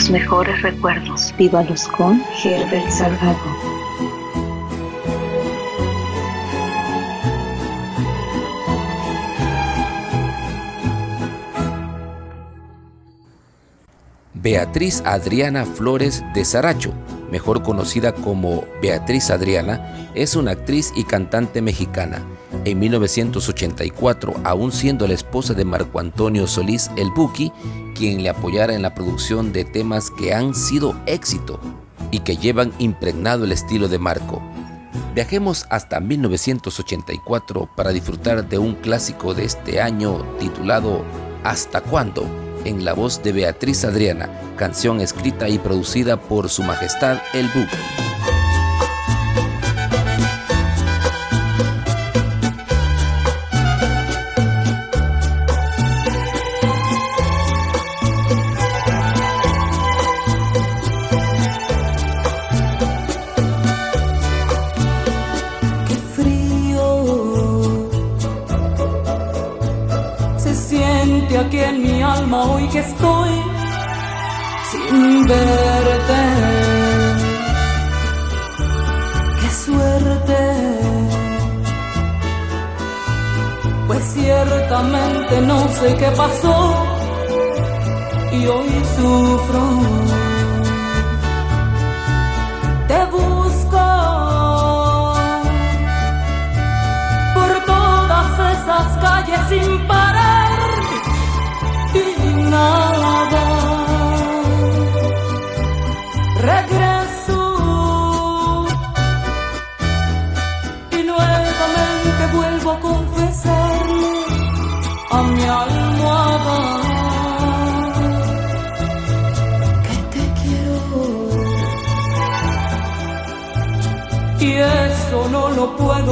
Sus mejores recuerdos. Vívalos con Herbert Salgado. Beatriz Adriana Flores de Saracho, mejor conocida como Beatriz Adriana, es una actriz y cantante mexicana. En 1984, aún siendo la esposa de Marco Antonio Solís El Buki, quien le apoyara en la producción de temas que han sido éxito y que llevan impregnado el estilo de Marco. Viajemos hasta 1984 para disfrutar de un clásico de este año titulado ¿Hasta cuándo? en la voz de Beatriz Adriana, canción escrita y producida por Su Majestad el Buki. Estoy sin verte. Qué suerte, pues ciertamente no sé qué pasó y hoy sufro. Te busco por todas esas calles sin parar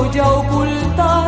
lo puedo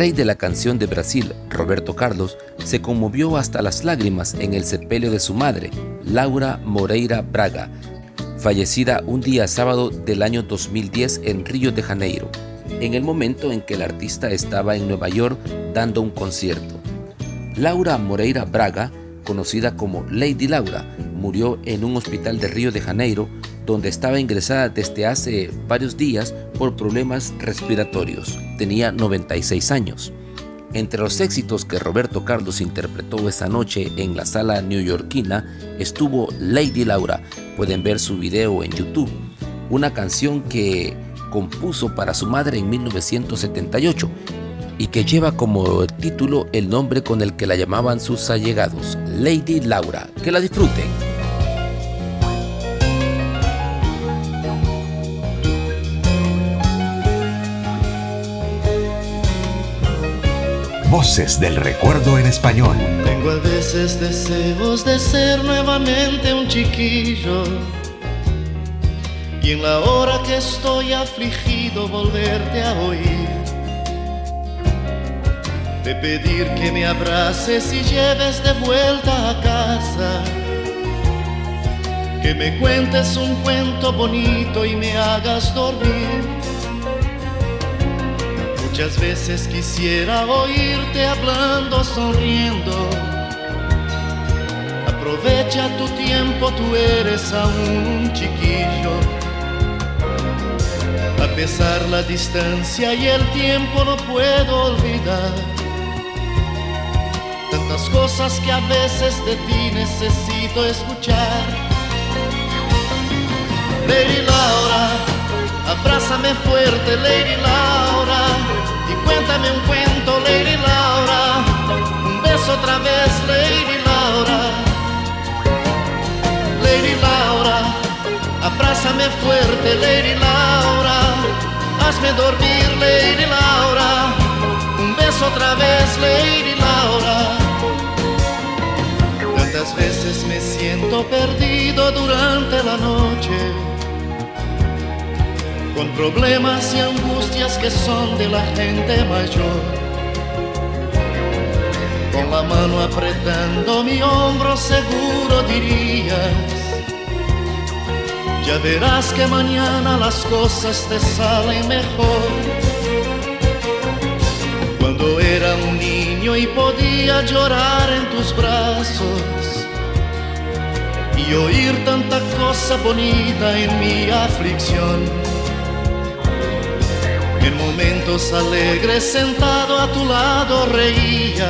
Rey de la canción de Brasil, Roberto Carlos, se conmovió hasta las lágrimas en el sepelio de su madre, Laura Moreira Braga, fallecida un día sábado del año 2010 en Río de Janeiro, en el momento en que el artista estaba en Nueva York dando un concierto. Laura Moreira Braga, conocida como Lady Laura, murió en un hospital de Río de Janeiro donde estaba ingresada desde hace varios días por problemas respiratorios. Tenía 96 años. Entre los éxitos que Roberto Carlos interpretó esa noche en la sala neoyorquina estuvo Lady Laura. Pueden ver su video en YouTube. Una canción que compuso para su madre en 1978 y que lleva como título el nombre con el que la llamaban sus allegados, Lady Laura. Que la disfruten. Voces del recuerdo en español. Tengo a veces deseos de ser nuevamente un chiquillo. Y en la hora que estoy afligido volverte a oír. De pedir que me abraces y lleves de vuelta a casa. Que me cuentes un cuento bonito y me hagas dormir. Muchas veces quisiera oírte hablando, sonriendo. Aprovecha tu tiempo, tú eres aún un chiquillo. A pesar la distancia y el tiempo no puedo olvidar. Tantas cosas que a veces de ti necesito escuchar. Lady Laura, abrázame fuerte, Lady Laura. Y cuéntame un cuento, Lady Laura. Un beso otra vez, Lady Laura. Lady Laura, abrázame fuerte, Lady Laura. Hazme dormir, Lady Laura. Un beso otra vez, Lady Laura. Tantas veces me siento perdido durante la noche con problemas y angustias que son de la gente mayor. Con la mano apretando mi hombro seguro dirías, ya verás que mañana las cosas te salen mejor. Cuando era un niño y podía llorar en tus brazos y oír tanta cosa bonita en mi aflicción. En momentos alegres sentado a tu lado reía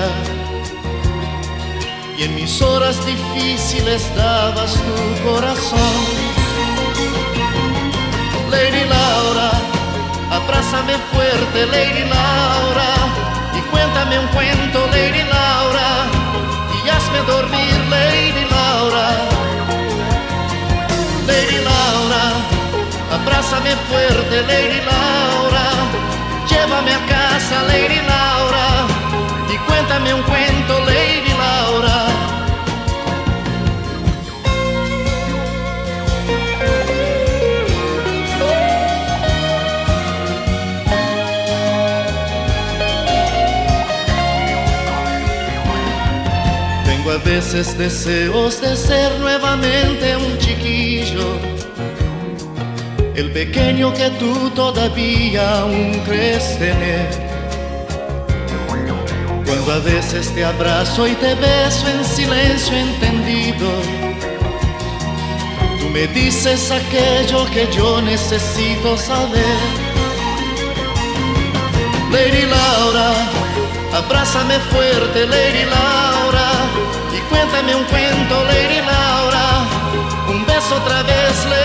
y en mis horas difíciles dabas tu corazón. Lady Laura, abrázame fuerte, Lady Laura, y cuéntame un cuento, Lady Laura, y hazme dormir, Lady Laura. Lady Laura, abrázame fuerte, Lady Laura. Llévame a casa, Lady Laura. Y cuéntame un cuento, Lady Laura. Tengo a veces deseos de ser nuevamente un chiquillo, el pequeño que tú todavía aún crees tener. Cuando a veces te abrazo y te beso en silencio entendido, tú me dices aquello que yo necesito saber. Lady Laura, abrázame fuerte, Lady Laura, y cuéntame un cuento, Lady Laura, un beso otra vez, Lady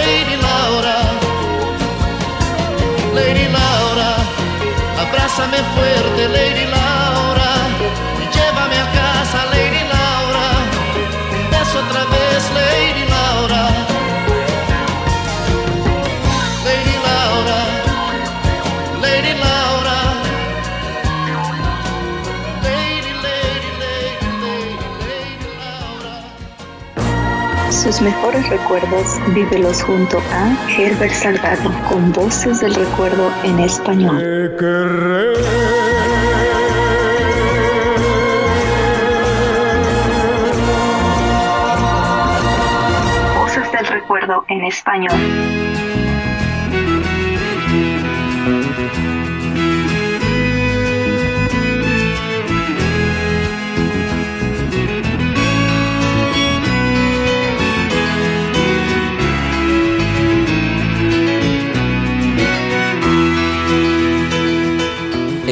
Lady Laura, abrázame fuerte, Lady Laura, Sus mejores recuerdos vívelos junto a Herbert Salgado con voces del recuerdo en español. Voces del recuerdo en español.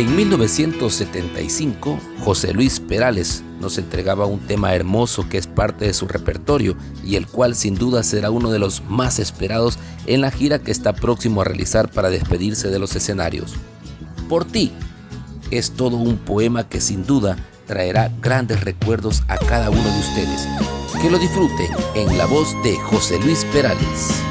En 1975, José Luis Perales nos entregaba un tema hermoso que es parte de su repertorio y el cual sin duda será uno de los más esperados en la gira que está próximo a realizar para despedirse de los escenarios. Por ti es todo un poema que sin duda traerá grandes recuerdos a cada uno de ustedes. Que lo disfruten en la voz de José Luis Perales.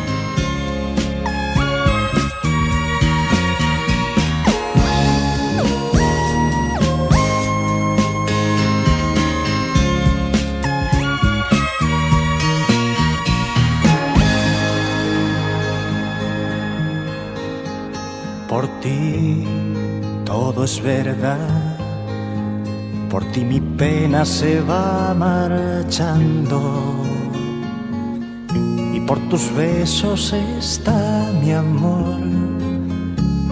Es verdad, por ti mi pena se va marchando. Y por tus besos está mi amor,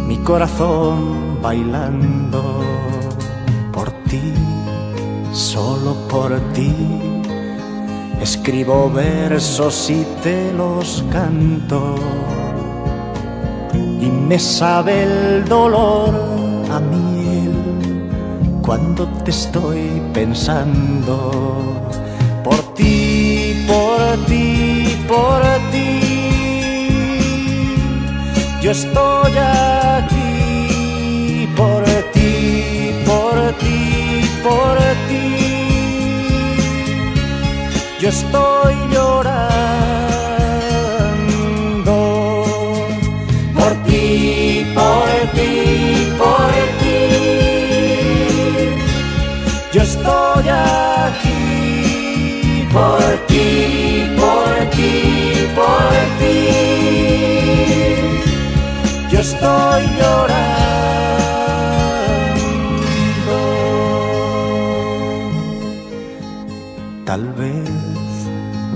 mi corazón bailando. Por ti, solo por ti. Escribo versos y te los canto. Y me sabe el dolor a miel cuando te estoy pensando por ti, por ti, por ti. Yo estoy aquí por ti, por ti, por ti. Yo estoy llorando por ti. Yo estoy llorando. Tal vez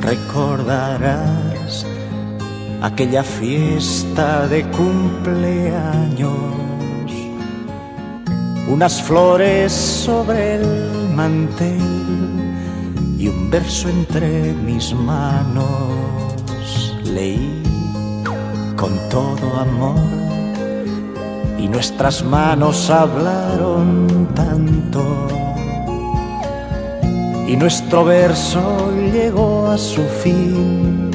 recordarás aquella fiesta de cumpleaños, unas flores sobre el mantel y un verso entre mis manos. Leí con todo amor y nuestras manos hablaron tanto. Y nuestro verso llegó a su fin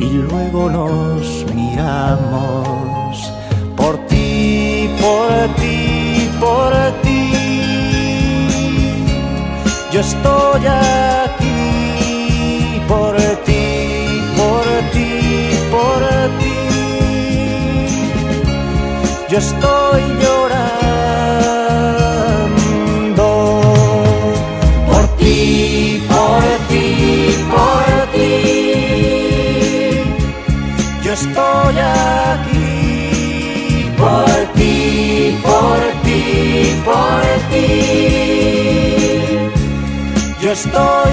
y luego nos miramos por ti, por ti, por ti. Yo estoy aquí por ti, por ti, yo estoy llorando por ti, por ti, por ti. Yo estoy aquí por ti, por ti, por ti. Yo estoy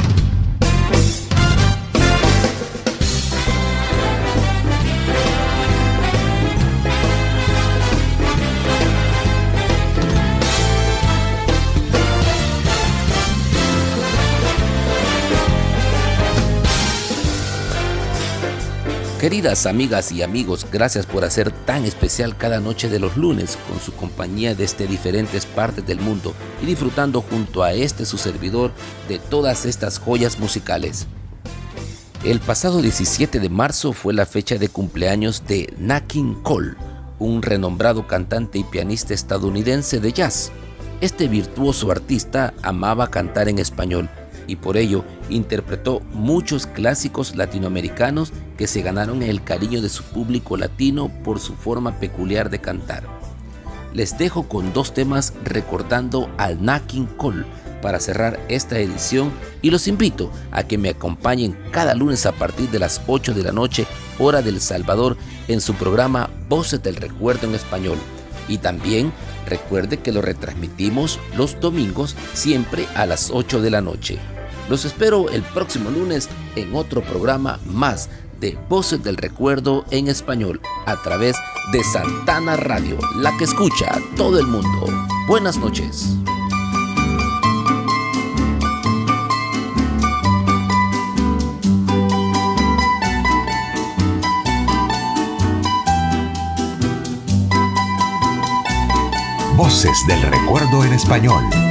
Queridas amigas y amigos, gracias por hacer tan especial cada noche de los lunes con su compañía desde diferentes partes del mundo y disfrutando junto a este su servidor de todas estas joyas musicales. El pasado 17 de marzo fue la fecha de cumpleaños de Nat King Cole, un renombrado cantante y pianista estadounidense de jazz. Este virtuoso artista amaba cantar en español y por ello interpretó muchos clásicos latinoamericanos que se ganaron el cariño de su público latino por su forma peculiar de cantar. Les dejo con dos temas recordando al Nakin Cole para cerrar esta edición y los invito a que me acompañen cada lunes a partir de las 8 de la noche, hora del Salvador, en su programa Voces del Recuerdo en Español. Y también recuerde que lo retransmitimos los domingos siempre a las 8 de la noche. Los espero el próximo lunes en otro programa más de Voces del Recuerdo en español a través de Santana Radio, la que escucha a todo el mundo. Buenas noches. Voces del Recuerdo en español.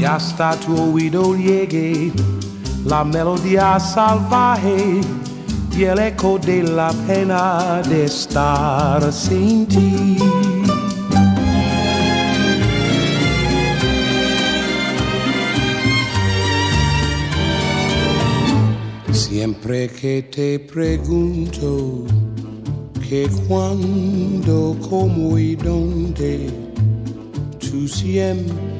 y hasta tu oído llegue la melodía salvaje y el eco de la pena de estar sin ti. Siempre que te pregunto que cuándo, cómo y dónde, tú siempre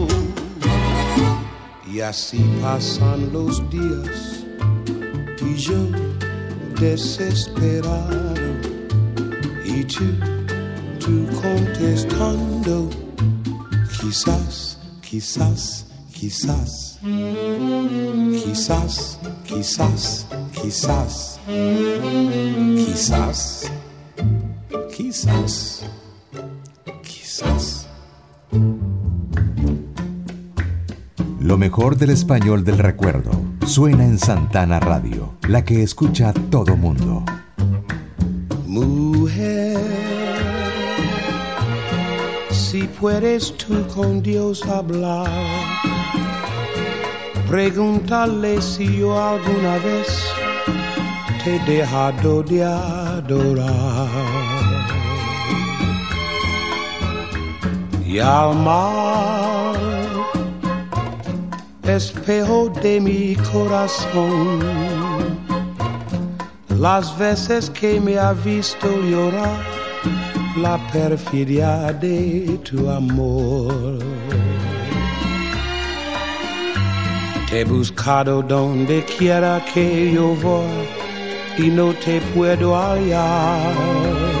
Y así pasan los días y yo desesperado y tú, tú contestando, quizás, quizás, quizás, quizás, quizás, quizás, quizás, quizás. Lo mejor del español del recuerdo suena en Santana Radio, la que escucha todo mundo. Mujer, si puedes tú con Dios hablar, pregúntale si yo alguna vez te he dejado de adorar. Y al mar, espejo de mi corazón, las veces que me ha visto llorar, la perfidia de tu amor. Te he buscado donde quiera que yo voy y no te puedo hallar.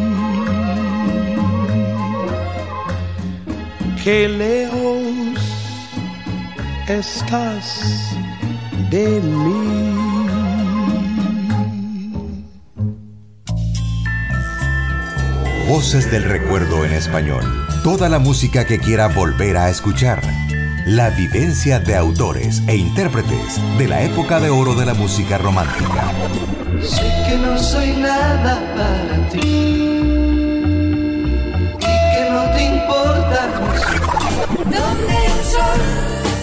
Qué lejos estás de mí. Voces del recuerdo en español. Toda la música que quiera volver a escuchar. La vivencia de autores e intérpretes de la época de oro de la música romántica. Sé que no soy nada para ti sol,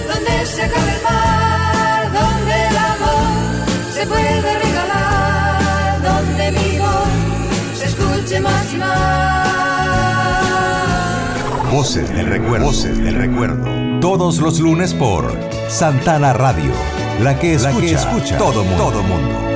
donde se acaba el mar, donde el amor se puede regalar, donde mi voz se escuche más y más. Voces del recuerdo. Voces del recuerdo. Todos los lunes por Santana Radio. La que escucha, todo mundo. Todo mundo.